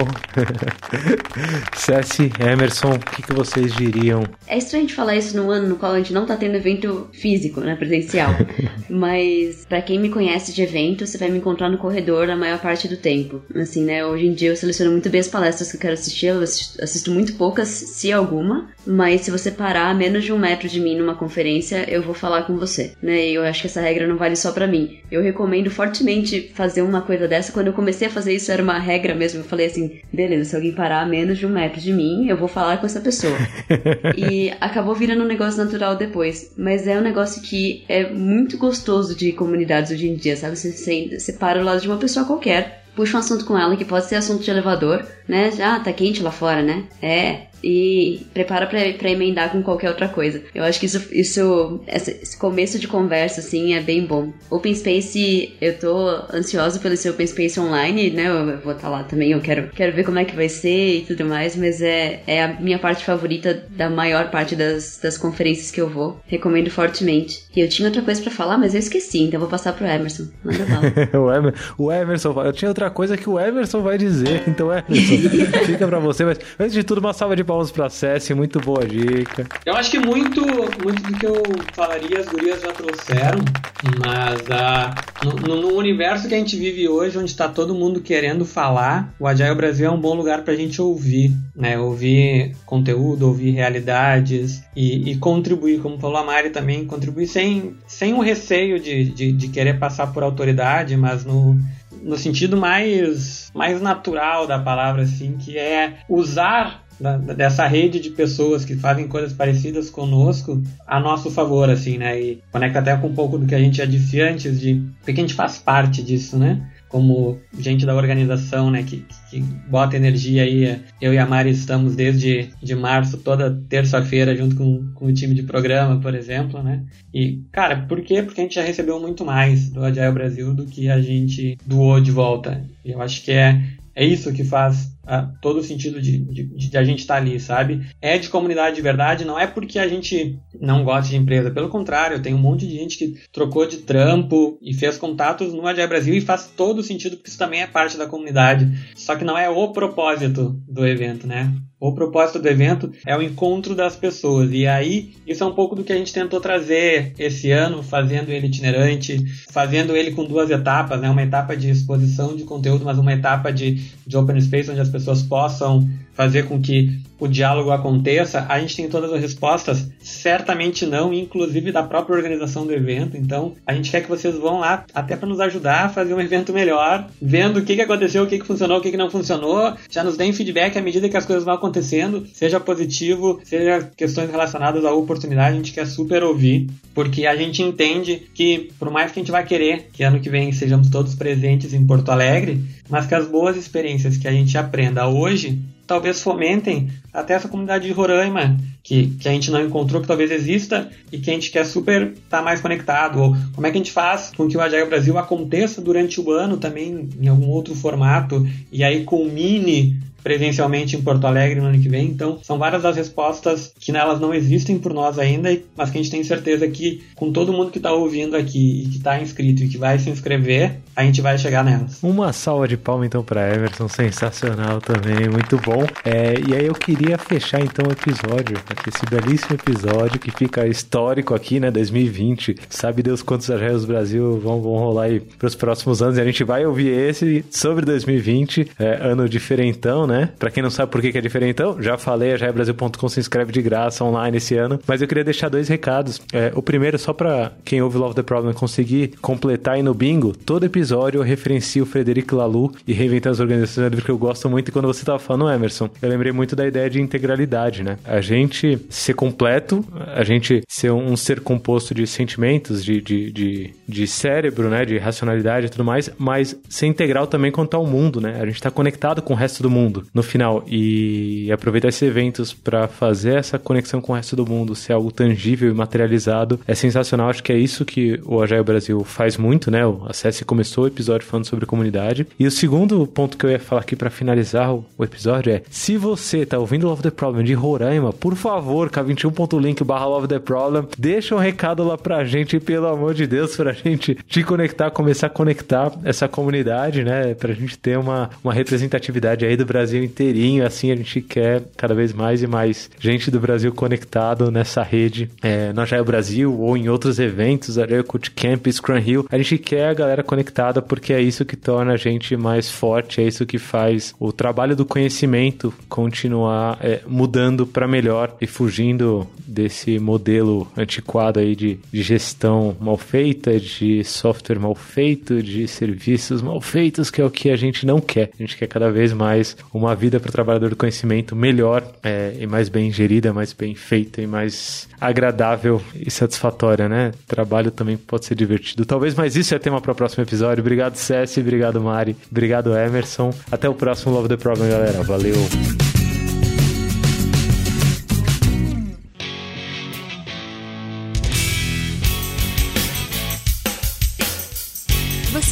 Cessi, Emerson, o que, que vocês diriam? É estranho a gente falar isso no ano no qual a gente não está tendo evento físico, né, presencial. Mas para quem me conhece de evento, você vai me encontrar no corredor a maior parte do tempo. Assim, né, hoje em dia eu seleciono muito bem as palestras que eu quero assistir, eu assisto muito poucas, se alguma, mas se você parar menos de um um metro de mim numa conferência, eu vou falar com você, né? E eu acho que essa regra não vale só para mim. Eu recomendo fortemente fazer uma coisa dessa. Quando eu comecei a fazer isso, era uma regra mesmo. Eu falei assim, beleza, se alguém parar a menos de um metro de mim, eu vou falar com essa pessoa. e acabou virando um negócio natural depois. Mas é um negócio que é muito gostoso de comunidades hoje em dia, sabe? Você, você, você para ao lado de uma pessoa qualquer, puxa um assunto com ela, que pode ser assunto de elevador, né? Ah, tá quente lá fora, né? É, e prepara para emendar com qualquer outra coisa. Eu acho que isso, isso esse começo de conversa, assim, é bem bom. Open Space, eu tô ansiosa pelo seu Open Space online, né? Eu vou estar tá lá também, eu quero, quero ver como é que vai ser e tudo mais, mas é, é a minha parte favorita da maior parte das, das conferências que eu vou. Recomendo fortemente. E eu tinha outra coisa para falar, mas eu esqueci, então vou passar pro Emerson. Manda o, Emer, o Emerson, eu tinha outra coisa que o Emerson vai dizer, então Emerson, fica para você, mas antes de tudo, uma salva de palmas palmas pra Cessi, muito boa dica. Eu acho que muito, muito do que eu falaria as gurias já trouxeram, mas uh, no, no, universo que a gente vive hoje, onde está todo mundo querendo falar, o Agile Brasil é um bom lugar pra gente ouvir, né? Ouvir conteúdo, ouvir realidades e, e contribuir, como falou a Mari também, contribuir sem, sem o receio de, de, de querer passar por autoridade, mas no, no sentido mais, mais natural da palavra, assim, que é usar da, dessa rede de pessoas que fazem coisas parecidas conosco a nosso favor, assim, né? E conecta até com um pouco do que a gente já disse antes, de porque a gente faz parte disso, né? Como gente da organização, né, que, que bota energia aí. Eu e a Mari estamos desde de março, toda terça-feira, junto com, com o time de programa, por exemplo, né? E, cara, por quê? Porque a gente já recebeu muito mais do Agile Brasil do que a gente doou de volta. E eu acho que é, é isso que faz todo o sentido de, de, de a gente estar tá ali, sabe? É de comunidade de verdade, não é porque a gente não gosta de empresa. Pelo contrário, tem um monte de gente que trocou de trampo e fez contatos no Agile Brasil e faz todo o sentido porque isso também é parte da comunidade. Só que não é o propósito do evento, né? O propósito do evento é o encontro das pessoas. E aí, isso é um pouco do que a gente tentou trazer esse ano, fazendo ele itinerante, fazendo ele com duas etapas, né? Uma etapa de exposição de conteúdo, mas uma etapa de, de open space, onde as pessoas possam fazer com que o diálogo aconteça, a gente tem todas as respostas? Certamente não, inclusive da própria organização do evento. Então, a gente quer que vocês vão lá até para nos ajudar a fazer um evento melhor, vendo o que, que aconteceu, o que, que funcionou, o que, que não funcionou. Já nos deem feedback à medida que as coisas vão acontecendo, seja positivo, seja questões relacionadas à oportunidade, a gente quer super ouvir, porque a gente entende que, por mais que a gente vai querer que ano que vem sejamos todos presentes em Porto Alegre, mas que as boas experiências que a gente aprenda hoje talvez fomentem até essa comunidade de Roraima, que, que a gente não encontrou, que talvez exista e que a gente quer super estar tá mais conectado. Ou como é que a gente faz com que o Agile Brasil aconteça durante o ano também em algum outro formato e aí culmine presencialmente em Porto Alegre no ano que vem. Então, são várias as respostas que nelas não existem por nós ainda, mas que a gente tem certeza que com todo mundo que está ouvindo aqui e que está inscrito e que vai se inscrever, a gente vai chegar nelas. Uma salva de palma então para Everton, sensacional também, muito bom. É, e aí eu queria fechar então o episódio, esse belíssimo episódio que fica histórico aqui, né, 2020. Sabe Deus quantos Arreios Brasil vão, vão rolar aí para os próximos anos e a gente vai ouvir esse sobre 2020, é, ano diferentão, né? Né? Pra quem não sabe por que, é diferentão, já falei, a jaebrasil.com se inscreve de graça online esse ano. Mas eu queria deixar dois recados. É, o primeiro, só pra quem ouve Love the Problem conseguir completar aí no bingo, todo episódio eu referencio o Frederico Lalu e Reinventar as Organizações, é um que eu gosto muito. E quando você tava falando, Emerson, eu lembrei muito da ideia de integralidade, né? A gente ser completo, a gente ser um ser composto de sentimentos, de, de, de, de cérebro, né? De racionalidade e tudo mais, mas ser integral também quanto ao mundo, né? A gente tá conectado com o resto do mundo no final e aproveitar esses eventos para fazer essa conexão com o resto do mundo ser algo tangível e materializado é sensacional. Acho que é isso que o Agile Brasil faz muito, né? O Acesse começou o episódio falando sobre comunidade. E o segundo ponto que eu ia falar aqui para finalizar o, episódio é: se você tá ouvindo Love the Problem de Roraima, por favor, k21.link barra Love the Problem, deixa um recado lá pra gente, pelo amor de Deus, pra gente te conectar, começar a conectar essa comunidade, né? Pra gente ter uma, uma representatividade aí do Brasil Brasil inteirinho. Assim, a gente quer cada vez mais e mais gente do Brasil conectado nessa rede, é, na Brasil ou em outros eventos, Areia Cult Camp, Scrum Hill. A gente quer a galera conectada porque é isso que torna a gente mais forte, é isso que faz o trabalho do conhecimento continuar é, mudando para melhor e fugindo desse modelo antiquado aí de, de gestão mal feita, de software mal feito, de serviços mal feitos, que é o que a gente não quer. A gente quer cada vez mais uma vida para o trabalhador do conhecimento melhor é, e mais bem gerida, mais bem feita e mais agradável e satisfatória, né? Trabalho também pode ser divertido. Talvez, mas isso é tema para o próximo episódio. Obrigado, Cessi. Obrigado, Mari. Obrigado, Emerson. Até o próximo Love the Problem, galera. Valeu.